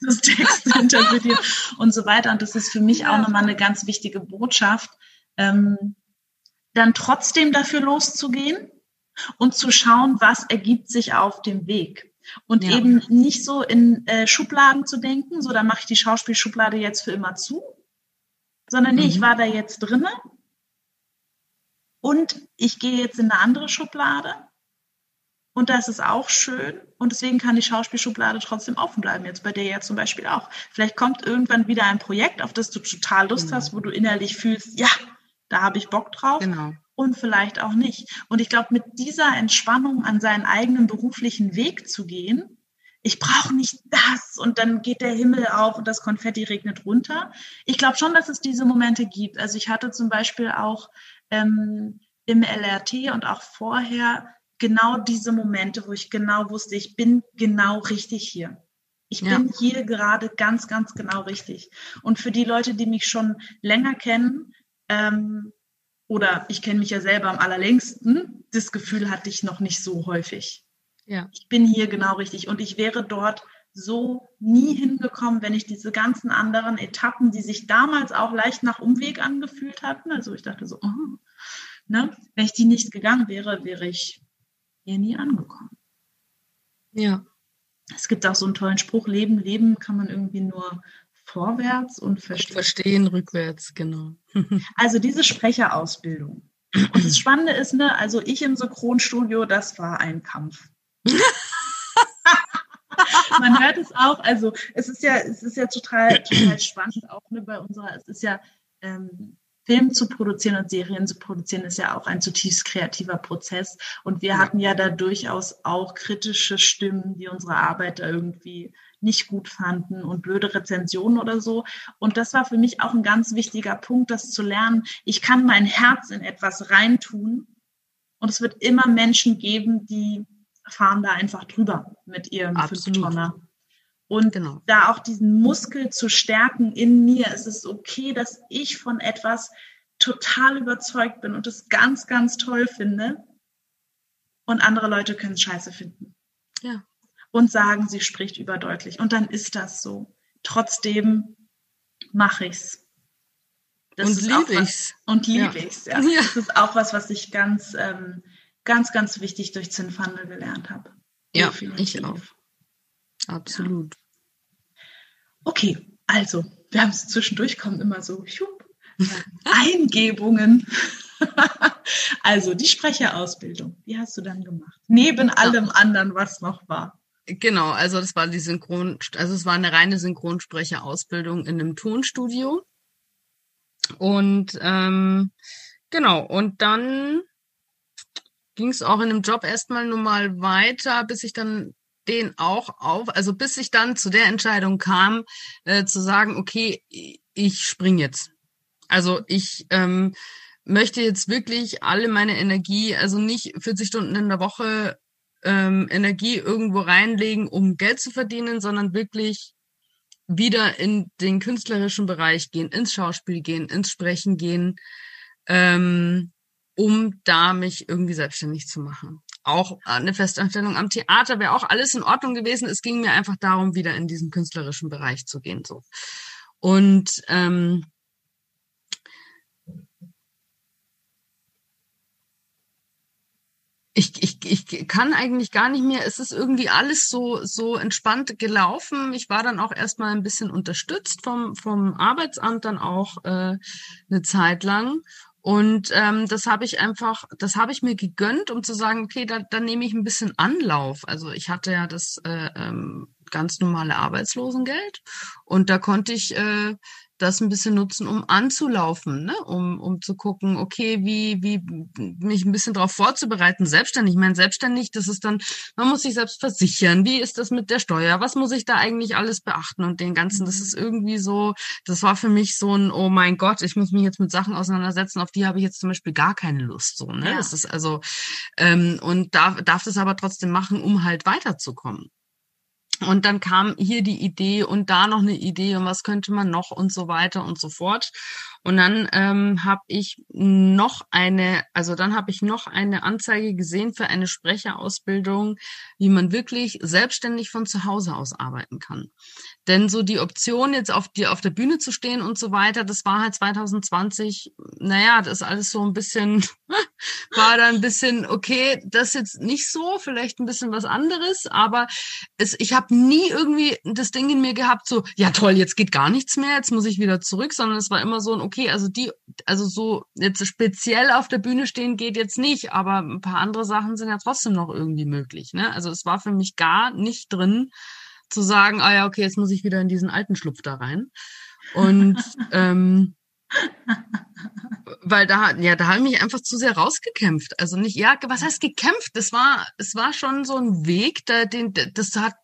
[SPEAKER 1] das Text interpretieren und so weiter. Und das ist für mich auch nochmal eine ganz wichtige Botschaft, ähm, dann trotzdem dafür loszugehen und zu schauen, was ergibt sich auf dem Weg. Und ja. eben nicht so in äh, Schubladen zu denken, so da mache ich die Schauspielschublade jetzt für immer zu, sondern nee, mhm. ich war da jetzt drinne und ich gehe jetzt in eine andere Schublade und das ist auch schön. Und deswegen kann die Schauspielschublade trotzdem offen bleiben. Jetzt bei dir ja zum Beispiel auch. Vielleicht kommt irgendwann wieder ein Projekt, auf das du total Lust genau. hast, wo du innerlich fühlst, ja, da habe ich Bock drauf. Genau. Und vielleicht auch nicht. Und ich glaube, mit dieser Entspannung an seinen eigenen beruflichen Weg zu gehen, ich brauche nicht das und dann geht der Himmel auf und das Konfetti regnet runter. Ich glaube schon, dass es diese Momente gibt. Also ich hatte zum Beispiel auch ähm, im LRT und auch vorher genau diese Momente, wo ich genau wusste, ich bin genau richtig hier. Ich ja. bin hier gerade ganz, ganz genau richtig. Und für die Leute, die mich schon länger kennen, ähm, oder ich kenne mich ja selber am allerlängsten, das Gefühl hatte ich noch nicht so häufig. Ja. Ich bin hier genau richtig und ich wäre dort so nie hingekommen, wenn ich diese ganzen anderen Etappen, die sich damals auch leicht nach Umweg angefühlt hatten, also ich dachte so, oh, ne, wenn ich die nicht gegangen wäre, wäre ich hier nie angekommen.
[SPEAKER 2] Ja.
[SPEAKER 1] Es gibt auch so einen tollen Spruch, Leben, Leben kann man irgendwie nur vorwärts und verstehen.
[SPEAKER 2] Verstehen rückwärts, genau.
[SPEAKER 1] also diese Sprecherausbildung. Und das Spannende ist, ne, also ich im Synchronstudio, das war ein Kampf. Man hört es auch, also es ist ja, es ist ja total, total spannend auch ne, bei unserer, es ist ja ähm, Film zu produzieren und Serien zu produzieren, ist ja auch ein zutiefst kreativer Prozess. Und wir ja. hatten ja da durchaus auch kritische Stimmen, die unsere Arbeit da irgendwie nicht gut fanden und blöde Rezensionen oder so. Und das war für mich auch ein ganz wichtiger Punkt, das zu lernen. Ich kann mein Herz in etwas reintun und es wird immer Menschen geben, die fahren da einfach drüber mit ihrem Fünftonner. Und genau. da auch diesen Muskel zu stärken in mir, es ist okay, dass ich von etwas total überzeugt bin und es ganz, ganz toll finde. Und andere Leute können es scheiße finden.
[SPEAKER 2] Ja.
[SPEAKER 1] Und sagen, sie spricht überdeutlich. Und dann ist das so. Trotzdem mache ich's.
[SPEAKER 2] Das und liebe ich's.
[SPEAKER 1] Und liebe ja. ich's, ja. ja. Das ist auch was, was ich ganz, ähm, ganz, ganz wichtig durch Zinnfandel gelernt habe.
[SPEAKER 2] Ja, Definitiv. ich auch. Absolut.
[SPEAKER 1] Okay, also, wir haben es zwischendurch, kommen immer so schupp, Eingebungen. also, die Sprecherausbildung, wie hast du dann gemacht? Neben allem anderen, was noch war.
[SPEAKER 2] Genau, also das war die Synchron, also es war eine reine Synchronsprecherausbildung in einem Tonstudio. Und ähm, genau, und dann ging es auch in dem Job erstmal normal weiter, bis ich dann den auch auf, also bis ich dann zu der Entscheidung kam, äh, zu sagen, okay, ich spring jetzt. Also ich ähm, möchte jetzt wirklich alle meine Energie, also nicht 40 Stunden in der Woche ähm, Energie irgendwo reinlegen, um Geld zu verdienen, sondern wirklich wieder in den künstlerischen Bereich gehen, ins Schauspiel gehen, ins Sprechen gehen, ähm, um da mich irgendwie selbstständig zu machen. Auch eine Festanstellung am Theater wäre auch alles in Ordnung gewesen. Es ging mir einfach darum, wieder in diesen künstlerischen Bereich zu gehen. So. Und ähm, ich, ich, ich kann eigentlich gar nicht mehr, es ist irgendwie alles so, so entspannt gelaufen. Ich war dann auch erstmal ein bisschen unterstützt vom, vom Arbeitsamt dann auch äh, eine Zeit lang. Und ähm, das habe ich einfach, das habe ich mir gegönnt, um zu sagen, okay, da, da nehme ich ein bisschen Anlauf. Also ich hatte ja das äh, ähm, ganz normale Arbeitslosengeld und da konnte ich äh, das ein bisschen nutzen, um anzulaufen, ne? um, um zu gucken, okay, wie, wie mich ein bisschen darauf vorzubereiten, selbstständig. Ich meine, selbstständig, das ist dann, man muss sich selbst versichern, wie ist das mit der Steuer, was muss ich da eigentlich alles beachten und den ganzen, das ist irgendwie so, das war für mich so ein, oh mein Gott, ich muss mich jetzt mit Sachen auseinandersetzen, auf die habe ich jetzt zum Beispiel gar keine Lust. So, ne? Ja. Das ist also, ähm, und darf, darf das aber trotzdem machen, um halt weiterzukommen. Und dann kam hier die Idee und da noch eine Idee und was könnte man noch und so weiter und so fort. Und dann ähm, habe ich noch eine, also dann habe ich noch eine Anzeige gesehen für eine Sprecherausbildung, wie man wirklich selbstständig von zu Hause aus arbeiten kann. Denn so die Option jetzt auf die auf der Bühne zu stehen und so weiter, das war halt 2020. Naja, das ist alles so ein bisschen war da ein bisschen okay, das jetzt nicht so, vielleicht ein bisschen was anderes, aber es, ich habe nie irgendwie das Ding in mir gehabt, so ja toll, jetzt geht gar nichts mehr, jetzt muss ich wieder zurück, sondern es war immer so ein okay okay, also die, also so jetzt speziell auf der Bühne stehen geht jetzt nicht, aber ein paar andere Sachen sind ja trotzdem noch irgendwie möglich. Ne? Also es war für mich gar nicht drin zu sagen, ah ja, okay, jetzt muss ich wieder in diesen alten Schlupf da rein. Und ähm, weil da, ja, da habe ich mich einfach zu sehr rausgekämpft. Also nicht, ja, was heißt gekämpft? Das war, es war schon so ein Weg, da, den, das hat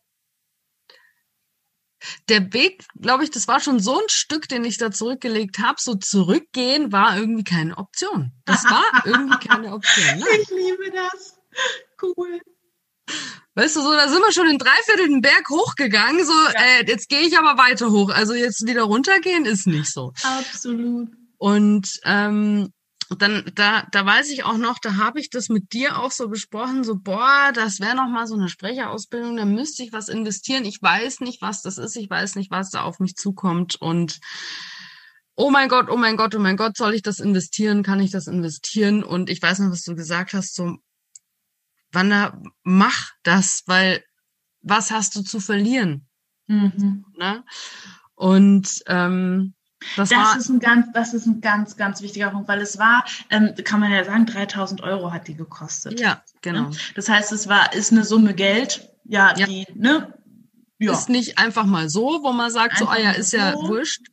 [SPEAKER 2] der Weg, glaube ich, das war schon so ein Stück, den ich da zurückgelegt habe. So zurückgehen war irgendwie keine Option. Das war irgendwie keine Option.
[SPEAKER 1] Ne? Ich liebe das. cool.
[SPEAKER 2] Weißt du, so, da sind wir schon in dreiviertel den Berg hochgegangen. So, ja. äh, jetzt gehe ich aber weiter hoch. Also jetzt wieder runtergehen ist nicht so.
[SPEAKER 1] Absolut.
[SPEAKER 2] Und ähm, dann, da, da weiß ich auch noch, da habe ich das mit dir auch so besprochen, so, boah, das wäre noch mal so eine Sprecherausbildung, da müsste ich was investieren. Ich weiß nicht, was das ist, ich weiß nicht, was da auf mich zukommt. Und oh mein Gott, oh mein Gott, oh mein Gott, soll ich das investieren? Kann ich das investieren? Und ich weiß noch, was du gesagt hast, so, Wanda, mach das, weil was hast du zu verlieren? Mhm. Ne? Und ähm,
[SPEAKER 1] das, das ist ein ganz, das ist ein ganz, ganz wichtiger Punkt, weil es war, ähm, kann man ja sagen, 3000 Euro hat die gekostet.
[SPEAKER 2] Ja, genau. Ne?
[SPEAKER 1] Das heißt, es war, ist eine Summe Geld, ja, ja. die, ne?
[SPEAKER 2] Ja. Ist nicht einfach mal so, wo man sagt, einfach so, ah ja, ist so. ja wurscht.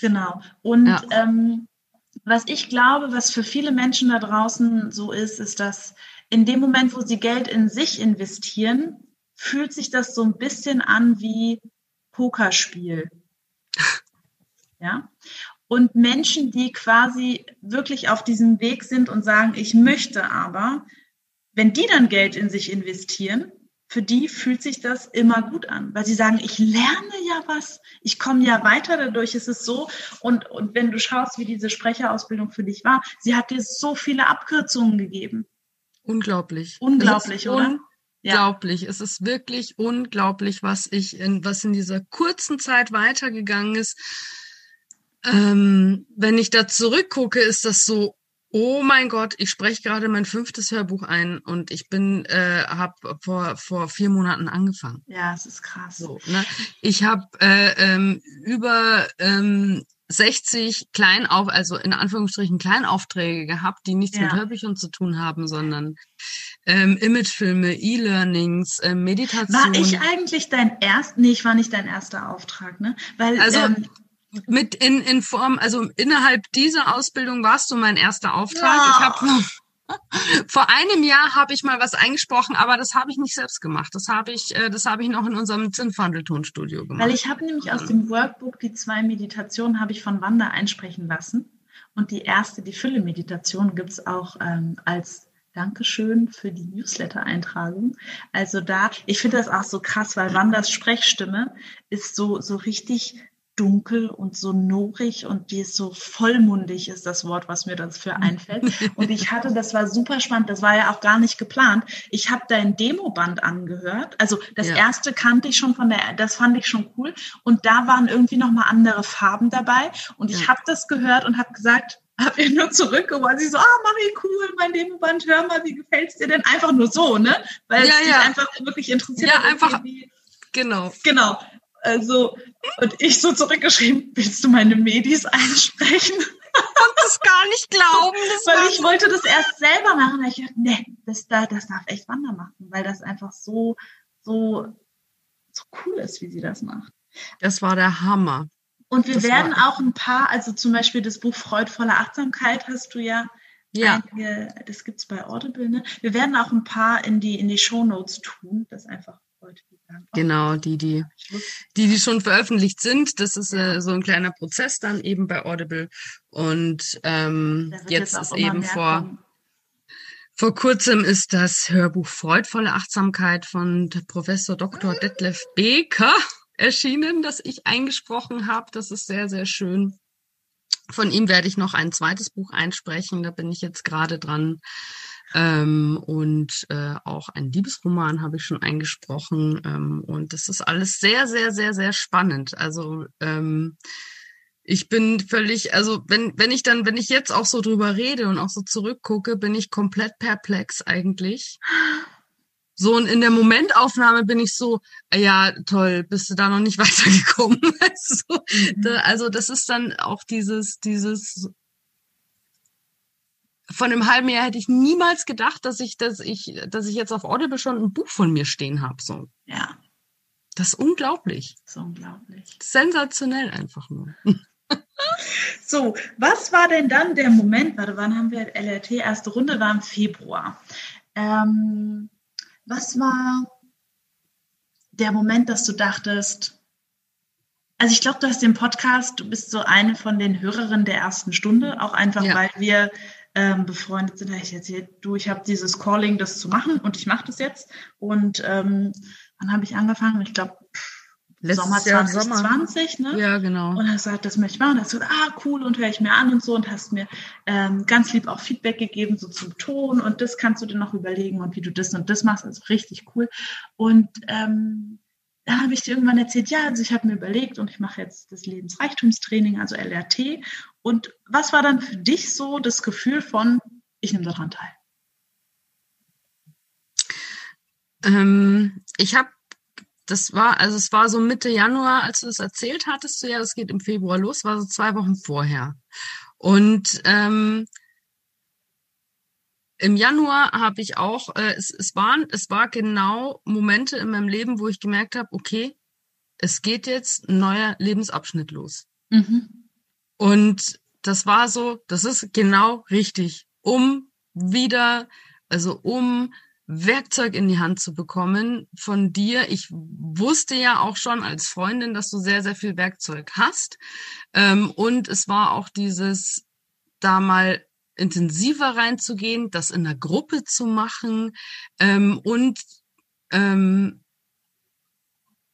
[SPEAKER 1] Genau. Und ja. ähm, was ich glaube, was für viele Menschen da draußen so ist, ist, dass in dem Moment, wo sie Geld in sich investieren, fühlt sich das so ein bisschen an wie Pokerspiel. Ja. Und Menschen, die quasi wirklich auf diesem Weg sind und sagen, ich möchte aber, wenn die dann Geld in sich investieren, für die fühlt sich das immer gut an, weil sie sagen, ich lerne ja was, ich komme ja weiter dadurch, es ist so. Und, und wenn du schaust, wie diese Sprecherausbildung für dich war, sie hat dir so viele Abkürzungen gegeben.
[SPEAKER 2] Unglaublich.
[SPEAKER 1] Unglaublich, oder?
[SPEAKER 2] Unglaublich. Ja. Es ist wirklich unglaublich, was ich in, was in dieser kurzen Zeit weitergegangen ist. Ähm, wenn ich da zurückgucke, ist das so Oh mein Gott, ich spreche gerade mein fünftes Hörbuch ein und ich bin, äh, habe vor vor vier Monaten angefangen.
[SPEAKER 1] Ja, es ist krass.
[SPEAKER 2] So, ne? Ich habe äh, ähm, über ähm, 60 Kleinauf, also in Anführungsstrichen Kleinaufträge gehabt, die nichts ja. mit Hörbüchern zu tun haben, sondern ähm, Imagefilme, E-Learnings, äh, Meditation.
[SPEAKER 1] War ich eigentlich dein erst? Nee, ich war nicht dein erster Auftrag, ne?
[SPEAKER 2] Weil also ähm, mit in, in Form, also innerhalb dieser Ausbildung warst du mein erster Auftrag. Ja. Ich habe vor einem Jahr habe ich mal was eingesprochen, aber das habe ich nicht selbst gemacht. Das habe ich, äh, das habe ich noch in unserem Zinnfandeltonstudio gemacht.
[SPEAKER 1] Weil ich habe nämlich aus dem Workbook die zwei Meditationen habe ich von Wanda einsprechen lassen und die erste, die Fülle-Meditation, gibt's auch ähm, als Dankeschön für die Newsletter-Eintragung. Also da, ich finde das auch so krass, weil Wandas Sprechstimme ist so, so richtig dunkel und so norig und die ist so vollmundig ist das Wort, was mir dafür einfällt. Und ich hatte, das war super spannend, das war ja auch gar nicht geplant. Ich habe dein Demoband angehört. Also das ja. erste kannte ich schon von der, das fand ich schon cool. Und da waren irgendwie nochmal andere Farben dabei. Und ich ja. habe das gehört und habe gesagt, habe ihr nur zurückgeworfen. Sie so, ah, Marie, cool, mein Demoband, hör mal, wie gefällt's dir denn? Einfach nur so, ne? Weil ja, es ja. einfach wirklich interessiert.
[SPEAKER 2] Ja, einfach.
[SPEAKER 1] Genau. Genau. Also, und ich so zurückgeschrieben, willst du meine Medis einsprechen?
[SPEAKER 2] Und das gar nicht glauben.
[SPEAKER 1] weil ich wollte das erst selber machen. weil Ich dachte, nee, das, das darf echt Wander machen, weil das einfach so, so, so cool ist, wie sie das macht.
[SPEAKER 2] Das war der Hammer.
[SPEAKER 1] Und wir das werden auch ein paar, also zum Beispiel das Buch Freudvolle Achtsamkeit hast du ja
[SPEAKER 2] ja.
[SPEAKER 1] Einige, das gibt's bei Audible, ne? Wir werden auch ein paar in die, in die Show Notes tun, das einfach
[SPEAKER 2] Sagen, oh, genau, die, die, die, die schon veröffentlicht sind. Das ist äh, so ein kleiner Prozess dann eben bei Audible. Und ähm, jetzt, jetzt ist eben vor, vor kurzem ist das Hörbuch Freudvolle Achtsamkeit von Professor Dr. Detlef Beker erschienen, das ich eingesprochen habe. Das ist sehr, sehr schön. Von ihm werde ich noch ein zweites Buch einsprechen. Da bin ich jetzt gerade dran. Ähm, und äh, auch ein Liebesroman habe ich schon eingesprochen. Ähm, und das ist alles sehr, sehr, sehr, sehr spannend. Also ähm, ich bin völlig, also wenn, wenn ich dann, wenn ich jetzt auch so drüber rede und auch so zurückgucke, bin ich komplett perplex eigentlich. So, und in der Momentaufnahme bin ich so, ja, toll, bist du da noch nicht weitergekommen? also, mhm. da, also das ist dann auch dieses, dieses von einem halben Jahr hätte ich niemals gedacht, dass ich, dass ich, dass ich jetzt auf Audible schon ein Buch von mir stehen habe. So.
[SPEAKER 1] Ja.
[SPEAKER 2] Das ist unglaublich.
[SPEAKER 1] Das ist unglaublich.
[SPEAKER 2] Sensationell einfach nur.
[SPEAKER 1] so, was war denn dann der Moment? Warte, wann haben wir LRT? Erste Runde war im Februar. Ähm, was war der Moment, dass du dachtest, also ich glaube, du hast den Podcast, du bist so eine von den Hörerinnen der ersten Stunde, auch einfach, ja. weil wir ähm, befreundet sind, habe ich erzählt, du, ich habe dieses Calling, das zu machen und ich mache das jetzt. Und ähm, dann habe ich angefangen, ich glaube, Sommer 2020, Sommer. ne?
[SPEAKER 2] Ja, genau.
[SPEAKER 1] Und er sagt, das möchte ich machen. Und er sagt, ah, cool, und höre ich mir an und so und hast mir ähm, ganz lieb auch Feedback gegeben, so zum Ton und das kannst du dir noch überlegen und wie du das und das machst, also richtig cool. Und ähm, dann habe ich dir irgendwann erzählt, ja, also ich habe mir überlegt und ich mache jetzt das Lebensreichtumstraining, also LRT. Und was war dann für dich so das Gefühl von, ich nehme daran teil?
[SPEAKER 2] Ähm, ich habe das war, also es war so Mitte Januar, als du das erzählt hattest, du ja, das geht im Februar los, war so zwei Wochen vorher. Und ähm, im Januar habe ich auch, äh, es, es waren, es war genau Momente in meinem Leben, wo ich gemerkt habe, okay, es geht jetzt ein neuer Lebensabschnitt los. Mhm. Und das war so, das ist genau richtig, um wieder, also um Werkzeug in die Hand zu bekommen von dir. Ich wusste ja auch schon als Freundin, dass du sehr, sehr viel Werkzeug hast. Ähm, und es war auch dieses, da mal intensiver reinzugehen, das in der Gruppe zu machen ähm, und ähm,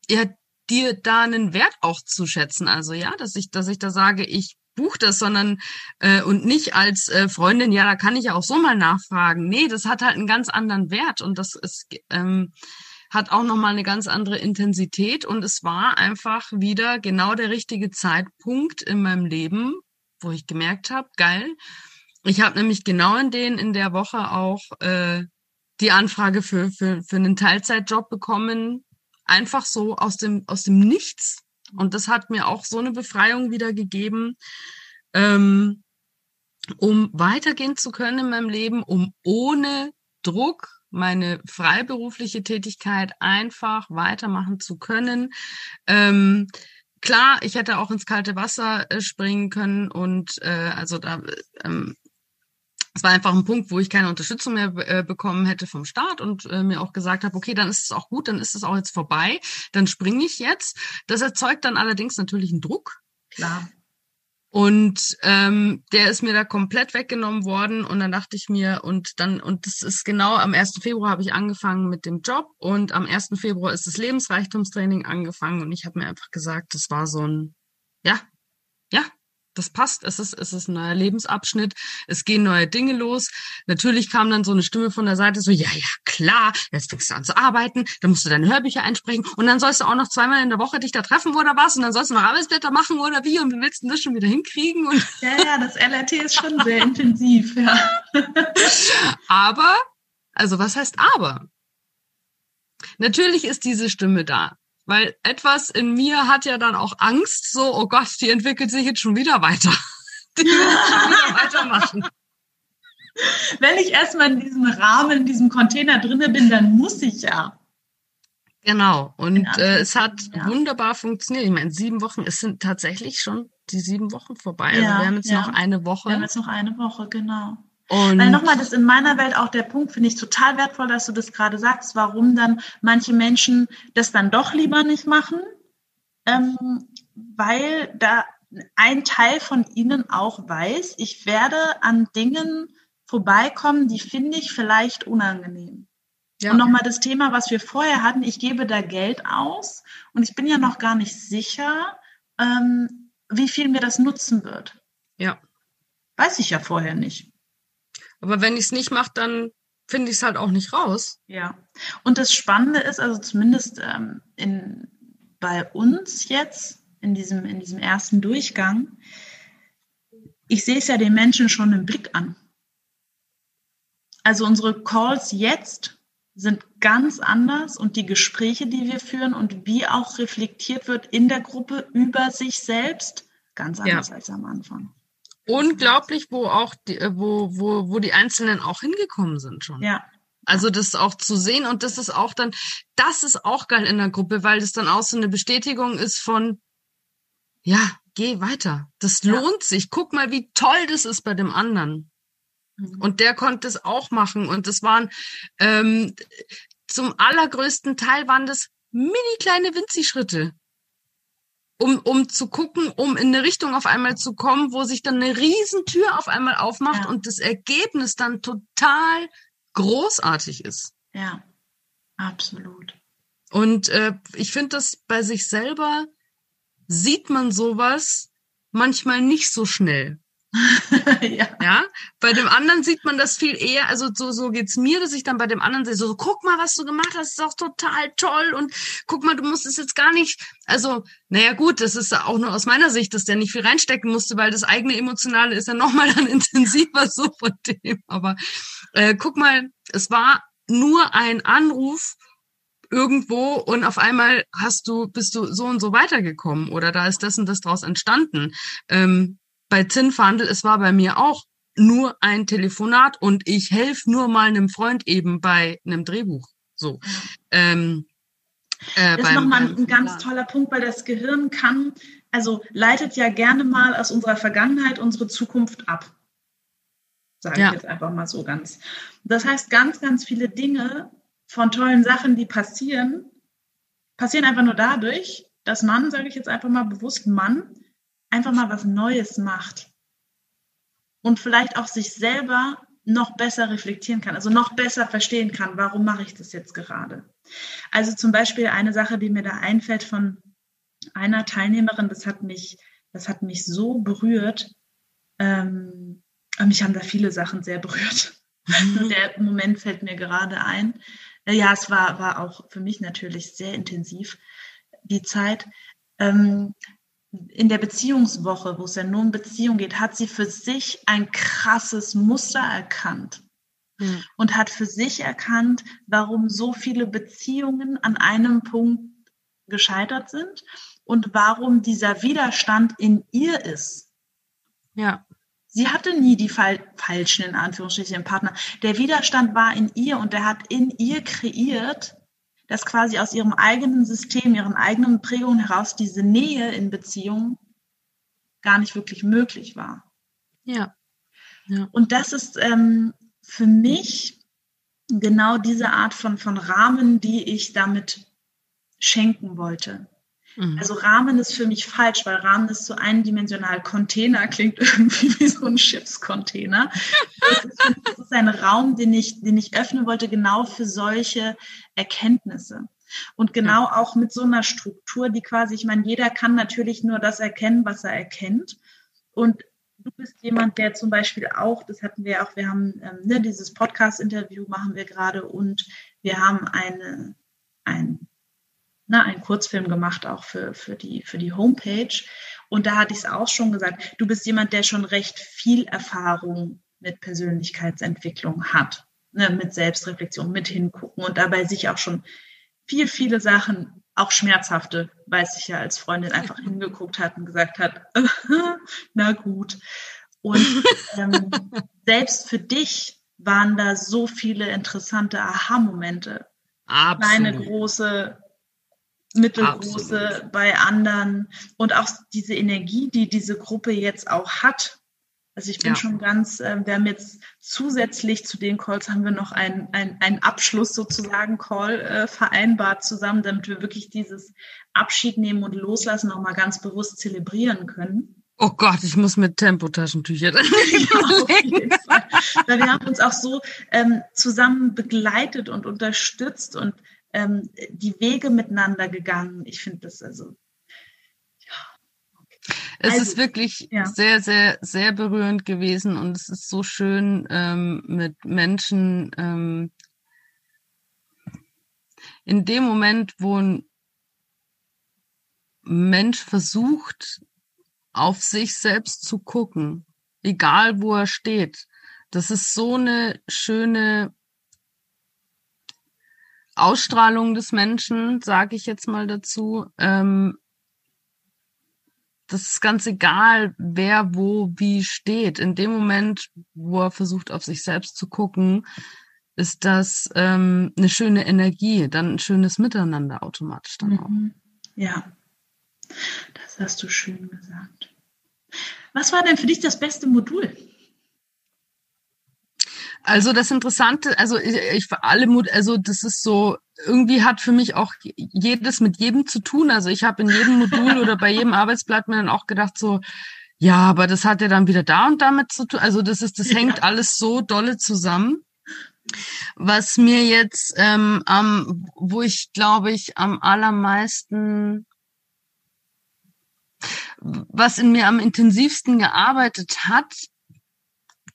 [SPEAKER 2] ja, dir da einen Wert auch zu schätzen. Also ja, dass ich, dass ich da sage, ich buch das, sondern äh, und nicht als äh, Freundin, ja, da kann ich ja auch so mal nachfragen. Nee, das hat halt einen ganz anderen Wert und das ist ähm, hat auch nochmal eine ganz andere Intensität und es war einfach wieder genau der richtige Zeitpunkt in meinem Leben, wo ich gemerkt habe, geil. Ich habe nämlich genau in den in der Woche auch äh, die Anfrage für, für, für einen Teilzeitjob bekommen, einfach so aus dem, aus dem Nichts. Und das hat mir auch so eine Befreiung wieder gegeben, ähm, um weitergehen zu können in meinem Leben, um ohne Druck meine freiberufliche Tätigkeit einfach weitermachen zu können. Ähm, klar, ich hätte auch ins kalte Wasser äh, springen können und äh, also da ähm, es war einfach ein Punkt, wo ich keine Unterstützung mehr äh, bekommen hätte vom Staat und äh, mir auch gesagt habe, okay, dann ist es auch gut, dann ist es auch jetzt vorbei, dann springe ich jetzt. Das erzeugt dann allerdings natürlich einen Druck.
[SPEAKER 1] Klar.
[SPEAKER 2] Und ähm, der ist mir da komplett weggenommen worden und dann dachte ich mir, und dann, und das ist genau am 1. Februar habe ich angefangen mit dem Job und am 1. Februar ist das Lebensreichtumstraining angefangen und ich habe mir einfach gesagt, das war so ein, ja, ja, das passt, es ist, es ist ein neuer Lebensabschnitt, es gehen neue Dinge los. Natürlich kam dann so eine Stimme von der Seite so, ja, ja, klar, jetzt fängst du an zu arbeiten, dann musst du deine Hörbücher einsprechen und dann sollst du auch noch zweimal in der Woche dich da treffen oder was und dann sollst du noch Arbeitsblätter machen oder wie und wie willst du das schon wieder hinkriegen? Und
[SPEAKER 1] ja, ja, das LRT ist schon sehr intensiv, ja.
[SPEAKER 2] aber, also was heißt aber? Natürlich ist diese Stimme da. Weil etwas in mir hat ja dann auch Angst, so, oh Gott, die entwickelt sich jetzt schon wieder weiter. Die will schon wieder weitermachen.
[SPEAKER 1] Wenn ich erstmal in diesem Rahmen, in diesem Container drinne bin, dann muss ich ja.
[SPEAKER 2] Genau. Und ja, äh, es hat ja. wunderbar funktioniert. Ich meine, sieben Wochen, es sind tatsächlich schon die sieben Wochen vorbei. Also ja, wir haben jetzt noch eine Woche.
[SPEAKER 1] Wir haben jetzt noch eine Woche, genau. Und Weil nochmal, das ist in meiner Welt auch der Punkt, finde ich total wertvoll, dass du das gerade sagst, warum dann manche Menschen das dann doch lieber nicht machen, ähm, weil da ein Teil von ihnen auch weiß, ich werde an Dingen vorbeikommen, die finde ich vielleicht unangenehm. Ja. Und nochmal das Thema, was wir vorher hatten, ich gebe da Geld aus und ich bin ja noch gar nicht sicher, ähm, wie viel mir das nutzen wird.
[SPEAKER 2] Ja.
[SPEAKER 1] Weiß ich ja vorher nicht.
[SPEAKER 2] Aber wenn ich es nicht mache, dann finde ich es halt auch nicht raus.
[SPEAKER 1] Ja. Und das Spannende ist, also zumindest ähm, in, bei uns jetzt, in diesem, in diesem ersten Durchgang, ich sehe es ja den Menschen schon im Blick an. Also unsere Calls jetzt sind ganz anders und die Gespräche, die wir führen und wie auch reflektiert wird in der Gruppe über sich selbst, ganz anders ja. als am Anfang
[SPEAKER 2] unglaublich, wo auch die, äh, wo, wo, wo die Einzelnen auch hingekommen sind schon.
[SPEAKER 1] Ja.
[SPEAKER 2] Also das auch zu sehen und das ist auch dann, das ist auch geil in der Gruppe, weil das dann auch so eine Bestätigung ist von, ja, geh weiter. Das ja. lohnt sich. Guck mal, wie toll das ist bei dem anderen. Mhm. Und der konnte es auch machen. Und das waren ähm, zum allergrößten Teil waren das mini kleine Winzi-Schritte. Um, um zu gucken, um in eine Richtung auf einmal zu kommen, wo sich dann eine Riesentür auf einmal aufmacht
[SPEAKER 1] Ja.
[SPEAKER 2] und das Ergebnis dann total großartig ist.
[SPEAKER 1] Ja, absolut.
[SPEAKER 2] Und äh, ich finde das bei sich selber sieht man sowas manchmal nicht so schnell.
[SPEAKER 1] ja.
[SPEAKER 2] Ja, bei dem anderen sieht man das viel eher, also so, so geht's mir, dass ich dann bei dem anderen sehe, so, so, guck mal, was du gemacht hast, ist doch total toll und guck mal, du musst es jetzt gar nicht, also, naja gut, das ist auch nur aus meiner Sicht, dass der nicht viel reinstecken musste, weil das eigene Emotionale ist ja nochmal dann intensiver so von dem, aber äh, guck mal, es war nur ein Anruf irgendwo und auf einmal hast du, bist du so und so weitergekommen oder da ist das und das draus entstanden. Ähm, bei Zinnfandel, es war bei mir auch nur ein Telefonat und ich helfe nur mal einem Freund eben bei einem Drehbuch. So. Ähm, äh,
[SPEAKER 1] Das ist nochmal ein ganz
[SPEAKER 2] Plan.
[SPEAKER 1] toller Punkt, weil das Gehirn kann, also leitet ja gerne mal aus unserer Vergangenheit unsere Zukunft ab. Sage
[SPEAKER 2] Ja.
[SPEAKER 1] ich jetzt einfach mal so ganz. Das heißt, ganz, ganz viele Dinge von tollen Sachen, die passieren, passieren einfach nur dadurch, dass man, sage ich jetzt einfach mal bewusst, Mann, einfach mal was Neues macht. Und vielleicht auch sich selber noch besser reflektieren kann, also noch besser verstehen kann, warum mache ich das jetzt gerade. Also zum Beispiel eine Sache, die mir da einfällt von einer Teilnehmerin, das hat mich, das hat mich so berührt. Ähm, mich haben da viele Sachen sehr berührt.
[SPEAKER 2] Mhm.
[SPEAKER 1] Der Moment fällt mir gerade ein. Äh, Ja, es war, war auch für mich natürlich sehr intensiv, die Zeit. Ähm, in der Beziehungswoche, wo es ja nur um Beziehung geht, hat sie für sich ein krasses Muster erkannt
[SPEAKER 2] Mhm.
[SPEAKER 1] und hat für sich erkannt, warum so viele Beziehungen an einem Punkt gescheitert sind und warum dieser Widerstand in ihr ist.
[SPEAKER 2] Ja,
[SPEAKER 1] Sie hatte nie die fal falschen, in Anführungsstrichen, Partner. Der Widerstand war in ihr und der hat in ihr kreiert, dass quasi aus ihrem eigenen System, ihren eigenen Prägungen heraus diese Nähe in Beziehungen gar nicht wirklich möglich war.
[SPEAKER 2] ja,
[SPEAKER 1] Und das ist ähm, für mich genau diese Art von, von Rahmen, die ich damit schenken wollte.
[SPEAKER 2] Mhm.
[SPEAKER 1] Also Rahmen ist für mich falsch, weil Rahmen ist so eindimensional. Container klingt irgendwie wie so ein Schiffscontainer. Das ist, das ist ein Raum, den ich, den ich öffnen wollte, genau für solche Erkenntnisse. Und genau auch mit so einer Struktur, die quasi, ich meine, jeder kann natürlich nur das erkennen, was er erkennt. Und du bist jemand, der zum Beispiel auch, das hatten wir auch, wir haben ähm, ne, dieses Podcast-Interview machen wir gerade und wir haben eine, ein na, einen Kurzfilm gemacht, auch für, für, die, für die Homepage. Und da hatte ich es auch schon gesagt, du bist jemand, der schon recht viel Erfahrung mit Persönlichkeitsentwicklung hat, ne, mit Selbstreflexion, mit hingucken und dabei sich auch schon viel, viele Sachen, auch schmerzhafte, weiß ich ja als Freundin, einfach hingeguckt hat und gesagt hat, na gut. Und ähm, selbst für dich waren da so viele interessante Aha-Momente.
[SPEAKER 2] Absolut.
[SPEAKER 1] große, mittelgroße
[SPEAKER 2] Absolut.
[SPEAKER 1] bei anderen und auch diese Energie, die diese Gruppe jetzt auch hat. Also ich bin
[SPEAKER 2] Ja.
[SPEAKER 1] schon ganz, äh, wir haben jetzt zusätzlich zu den Calls haben wir noch einen ein Abschluss sozusagen Call äh, vereinbart zusammen, damit wir wirklich dieses Abschied nehmen und loslassen noch mal ganz bewusst zelebrieren können.
[SPEAKER 2] Oh Gott, ich muss mit Tempotaschentücher dann
[SPEAKER 1] Ja, wir haben uns auch so ähm, zusammen begleitet und unterstützt und ähm, die Wege miteinander gegangen. Ich finde das also.
[SPEAKER 2] Es
[SPEAKER 1] Also,
[SPEAKER 2] ist wirklich
[SPEAKER 1] ja.
[SPEAKER 2] sehr, sehr, sehr berührend gewesen und es ist so schön ähm, mit Menschen ähm, in dem Moment, wo ein Mensch versucht, auf sich selbst zu gucken, egal wo er steht. Das ist so eine schöne Ausstrahlung des Menschen, sage ich jetzt mal dazu. Ähm, das ist ganz egal, wer wo wie steht. In dem Moment, wo er versucht, auf sich selbst zu gucken, ist das ähm, eine schöne Energie, dann ein schönes Miteinander automatisch dann auch.
[SPEAKER 1] Mhm. Ja, das hast du schön gesagt. Was war denn für dich das beste Modul?
[SPEAKER 2] Also das Interessante, also ich, ich für alle Mut, also das ist so, irgendwie hat für mich auch jedes mit jedem zu tun. Also ich habe in jedem Modul oder bei jedem Arbeitsblatt mir dann auch gedacht, so, ja, aber das hat ja dann wieder da und damit zu tun. Also das ist, das ja. hängt alles so dolle zusammen. Was mir jetzt ähm, am, wo ich glaube ich am allermeisten was in mir am intensivsten gearbeitet hat,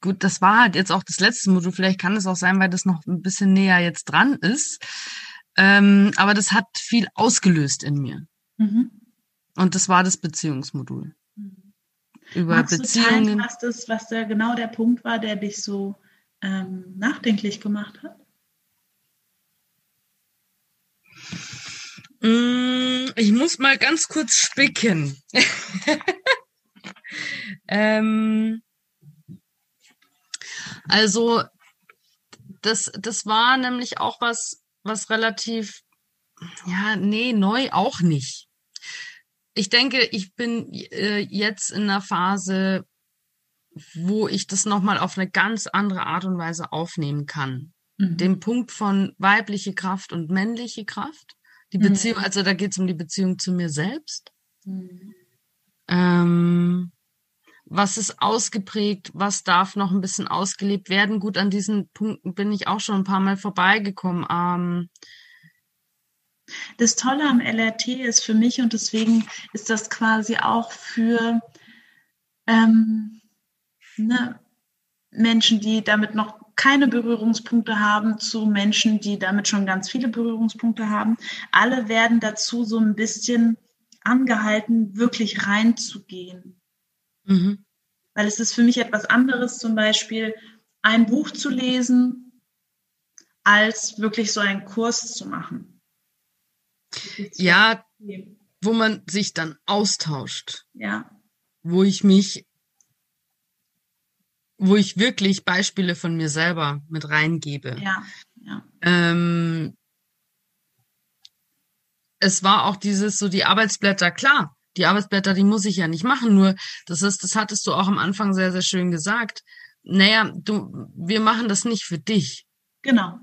[SPEAKER 2] gut, das war halt jetzt auch das letzte Modul. Vielleicht kann es auch sein, weil das noch ein bisschen näher jetzt dran ist. Ähm, aber das hat viel ausgelöst in mir. Mhm. Und das war das Beziehungsmodul. Mhm.
[SPEAKER 1] Über Magst Beziehungen. Du teilen, was, das, was da genau der Punkt war, der dich so ähm, nachdenklich gemacht hat?
[SPEAKER 2] Mm, ich muss mal ganz kurz spicken. ähm, also das, das war nämlich auch was, was relativ, ja, nee, neu auch nicht. Ich denke, ich bin äh, jetzt in einer Phase, wo ich das nochmal auf eine ganz andere Art und Weise aufnehmen kann. Mhm. Den Punkt von weibliche Kraft und männliche Kraft. Die Beziehung, mhm. also da geht es um die Beziehung zu mir selbst. Mhm. Ähm, was ist ausgeprägt, was darf noch ein bisschen ausgelebt werden. Gut, an diesen Punkten bin ich auch schon ein paar Mal vorbeigekommen. Ähm,
[SPEAKER 1] das Tolle am LRT ist für mich und deswegen ist das quasi auch für ähm, ne, Menschen, die damit noch keine Berührungspunkte haben, zu Menschen, die damit schon ganz viele Berührungspunkte haben. Alle werden dazu so ein bisschen angehalten, wirklich reinzugehen. Mhm. Weil es ist für mich etwas anderes, zum Beispiel ein Buch zu lesen, als wirklich so einen Kurs zu machen.
[SPEAKER 2] Ja, wo man sich dann austauscht.
[SPEAKER 1] Ja.
[SPEAKER 2] Wo ich mich, wo ich wirklich Beispiele von mir selber mit reingebe.
[SPEAKER 1] Ja, ja.
[SPEAKER 2] Ähm, es war auch dieses, so die Arbeitsblätter, klar, die Arbeitsblätter, die muss ich ja nicht machen, nur das ist, das hattest du auch am Anfang sehr, sehr schön gesagt. Naja, du, wir machen das nicht für dich.
[SPEAKER 1] Genau.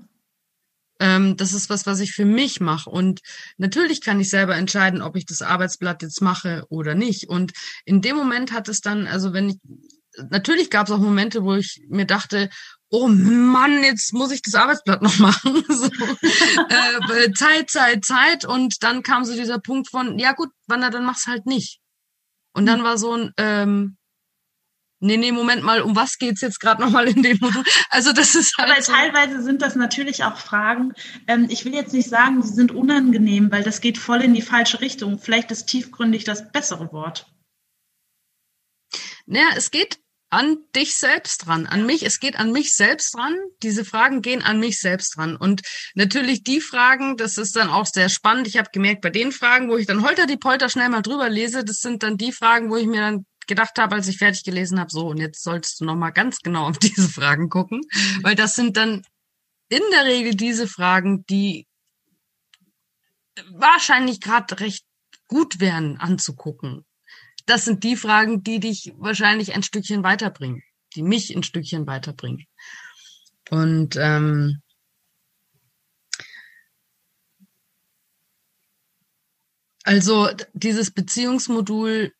[SPEAKER 2] Ähm, das ist was, was ich für mich mache. Und natürlich kann ich selber entscheiden, ob ich das Arbeitsblatt jetzt mache oder nicht. Und in dem Moment hat es dann, also wenn ich, natürlich gab es auch Momente, wo ich mir dachte, oh Mann, jetzt muss ich das Arbeitsblatt noch machen. so, äh, Zeit, Zeit, Zeit. Und dann kam so dieser Punkt von, ja gut, Wanda, dann mach's halt nicht. Und dann war so ein, ähm, nee, nee, Moment mal, um was geht's jetzt gerade nochmal in dem Modul? Also das ist
[SPEAKER 1] halt. Aber so. teilweise sind das natürlich auch Fragen. Ähm, ich will jetzt nicht sagen, sie sind unangenehm, weil das geht voll in die falsche Richtung. Vielleicht ist tiefgründig das bessere Wort.
[SPEAKER 2] Naja, es geht an dich selbst dran, an mich. Es geht an mich selbst dran. Diese Fragen gehen an mich selbst dran. Und natürlich die Fragen, das ist dann auch sehr spannend. Ich habe gemerkt, bei den Fragen, wo ich dann holter die Polter schnell mal drüber lese, das sind dann die Fragen, wo ich mir dann gedacht habe, als ich fertig gelesen habe, so, und jetzt solltest du nochmal ganz genau auf diese Fragen gucken, mhm. weil das sind dann in der Regel diese Fragen, die wahrscheinlich gerade recht gut wären anzugucken das sind die Fragen, die dich wahrscheinlich ein Stückchen weiterbringen, die mich ein Stückchen weiterbringen. Und ähm, also dieses Beziehungsmodul,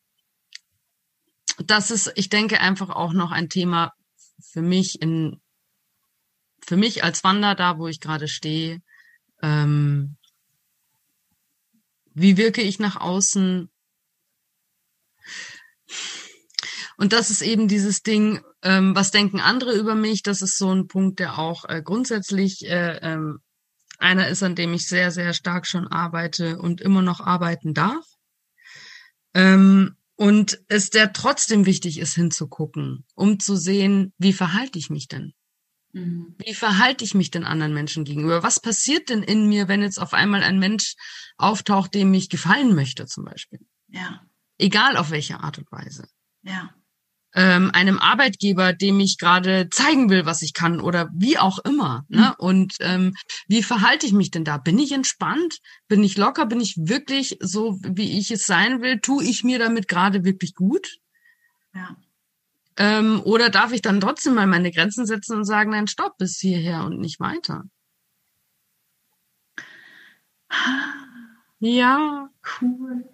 [SPEAKER 2] das ist, ich denke, einfach auch noch ein Thema für mich in für mich als Wander da, wo ich gerade stehe. Ähm, wie wirke ich nach außen? Und das ist eben dieses Ding, ähm, was denken andere über mich? Das ist so ein Punkt, der auch äh, grundsätzlich äh, ähm, einer ist, an dem ich sehr, sehr stark schon arbeite und immer noch arbeiten darf. Ähm, und es der trotzdem wichtig ist, hinzugucken, um zu sehen, wie verhalte ich mich denn? Mhm. Wie verhalte ich mich denn anderen Menschen gegenüber? Was passiert denn in mir, wenn jetzt auf einmal ein Mensch auftaucht, dem ich gefallen möchte, zum Beispiel?
[SPEAKER 1] Ja
[SPEAKER 2] egal auf welche Art und Weise.
[SPEAKER 1] Ja.
[SPEAKER 2] Ähm, einem Arbeitgeber, dem ich gerade zeigen will, was ich kann oder wie auch immer. Ne? Mhm. Ne? Und ähm, wie verhalte ich mich denn da? Bin ich entspannt? Bin ich locker? Bin ich wirklich so, wie ich es sein will? Tue ich mir damit gerade wirklich gut?
[SPEAKER 1] Ja.
[SPEAKER 2] Ähm, oder darf ich dann trotzdem mal meine Grenzen setzen und sagen, nein, stopp, bis hierher und nicht weiter? Ja.
[SPEAKER 1] Cool.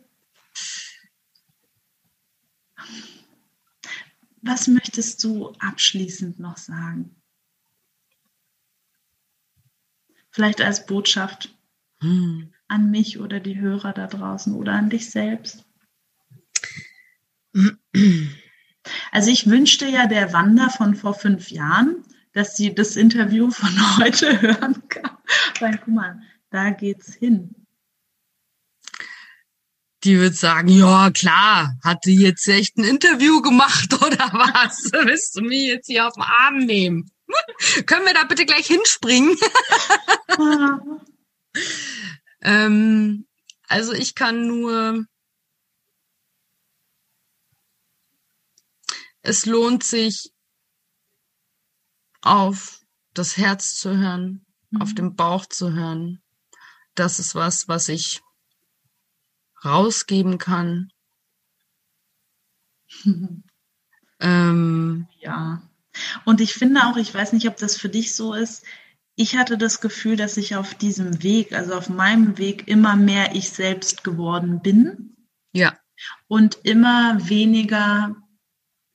[SPEAKER 1] Was möchtest du abschließend noch sagen? Vielleicht als Botschaft hm. an mich oder die Hörer da draußen oder an dich selbst. Also ich wünschte ja der Wanda von vor fünf Jahren, dass sie das Interview von heute hören kann. Weil, guck mal, da geht's hin
[SPEAKER 2] die wird sagen, ja klar, hat die jetzt echt ein Interview gemacht oder was? Willst du mich jetzt hier auf den Arm nehmen? Können wir da bitte gleich hinspringen? ähm, also ich kann nur, es lohnt sich auf das Herz zu hören, mhm. auf den Bauch zu hören. Das ist was, was ich rausgeben kann.
[SPEAKER 1] ähm, ja. Und ich finde auch, ich weiß nicht, ob das für dich so ist, ich hatte das Gefühl, dass ich auf diesem Weg, also auf meinem Weg, immer mehr ich selbst geworden bin.
[SPEAKER 2] Ja.
[SPEAKER 1] Und immer weniger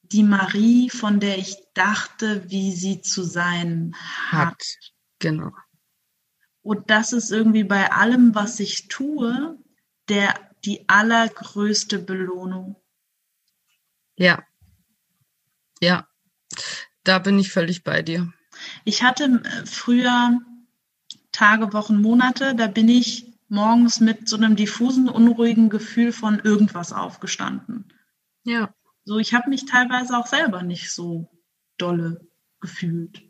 [SPEAKER 1] die Marie, von der ich dachte, wie sie zu sein hat. hat.
[SPEAKER 2] Genau.
[SPEAKER 1] Und das ist irgendwie bei allem, was ich tue, der die allergrößte Belohnung.
[SPEAKER 2] Ja. Ja. Da bin ich völlig bei dir.
[SPEAKER 1] Ich hatte äh, früher Tage, Wochen, Monate, da bin ich morgens mit so einem diffusen, unruhigen Gefühl von irgendwas aufgestanden.
[SPEAKER 2] Ja.
[SPEAKER 1] So, ich habe mich teilweise auch selber nicht so dolle gefühlt.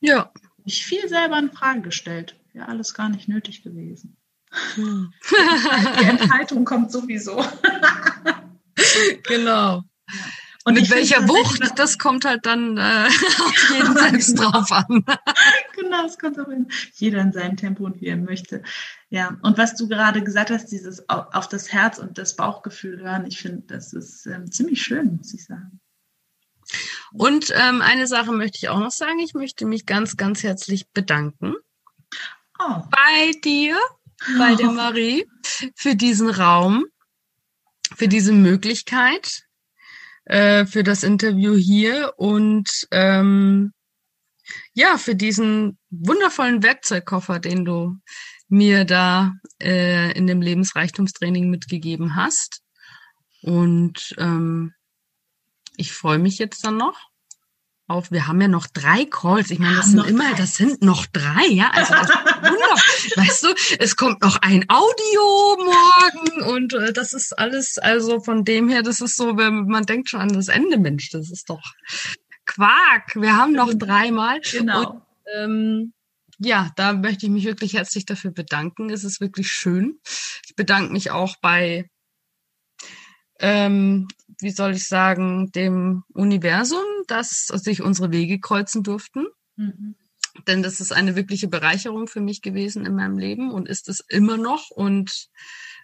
[SPEAKER 2] Ja.
[SPEAKER 1] Ich viel selber in Frage gestellt. Ja, alles gar nicht nötig gewesen. Hm. Die Enthaltung kommt sowieso.
[SPEAKER 2] genau. Und mit welcher Wucht, das kommt halt dann äh, auf jeden selbst genau. drauf an.
[SPEAKER 1] genau, es kommt auch in jeder in seinem Tempo und wie er möchte. Ja, und was du gerade gesagt hast, dieses auf das Herz und das Bauchgefühl hören, ich finde, das ist ähm, ziemlich schön, muss ich sagen.
[SPEAKER 2] Und ähm, eine Sache möchte ich auch noch sagen. Ich möchte mich ganz, ganz herzlich bedanken oh. bei dir bei der Marie für diesen Raum, für diese Möglichkeit, äh, für das Interview hier und ähm, ja, für diesen wundervollen Werkzeugkoffer, den du mir da äh, in dem Lebensreichtumstraining mitgegeben hast. Und ähm, ich freue mich jetzt dann noch auf, wir haben ja noch drei Calls. Ich meine, das sind immer, drei. das sind noch drei, ja. Also das weißt du, es kommt noch ein Audio morgen und äh, das ist alles, also von dem her, das ist so, wenn man denkt schon an das Ende, Mensch, das ist doch Quark. Wir haben noch dreimal.
[SPEAKER 1] Genau.
[SPEAKER 2] Und, ähm, ja, da möchte ich mich wirklich herzlich dafür bedanken. Es ist wirklich schön. Ich bedanke mich auch bei ähm, wie soll ich sagen, dem Universum, dass sich unsere Wege kreuzen durften. Mhm. Denn das ist eine wirkliche Bereicherung für mich gewesen in meinem Leben und ist es immer noch. Und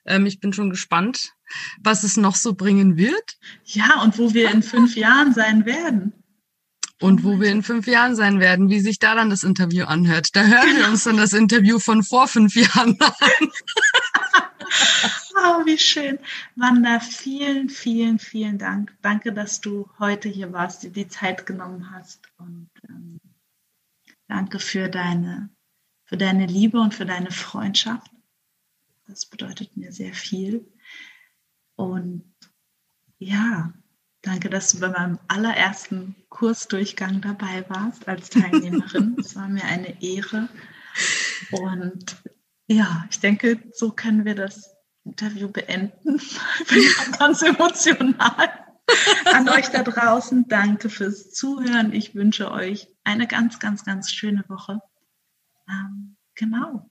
[SPEAKER 2] ähm, ich bin schon gespannt, was es noch so bringen wird.
[SPEAKER 1] Ja, und wo wir in fünf Jahren sein werden.
[SPEAKER 2] Und wo wir in fünf Jahren sein werden, wie sich da dann das Interview anhört. Da hören wir uns dann das Interview von vor fünf Jahren an.
[SPEAKER 1] Oh, wie schön. Wanda, vielen, vielen, vielen Dank. Danke, dass du heute hier warst, dir die Zeit genommen hast. Und ähm, danke für deine, für deine Liebe und für deine Freundschaft. Das bedeutet mir sehr viel. Und ja, danke, dass du bei meinem allerersten Kursdurchgang dabei warst als Teilnehmerin. Es war mir eine Ehre. Und ja, ich denke, so können wir das Interview beenden. Ich bin ganz emotional. An euch da draußen, danke fürs Zuhören. Ich wünsche euch eine ganz, ganz, ganz schöne Woche. Ähm, genau.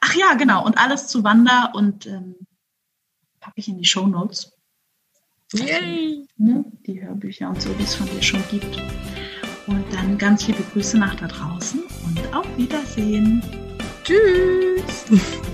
[SPEAKER 1] Ach ja, genau. Und alles zu Wanda und ähm, packe ich in die Show Notes.
[SPEAKER 2] Yay!
[SPEAKER 1] Ne, die Hörbücher und so, die es von dir schon gibt. Und dann ganz liebe Grüße nach da draußen und auf Wiedersehen.
[SPEAKER 2] Tschüss!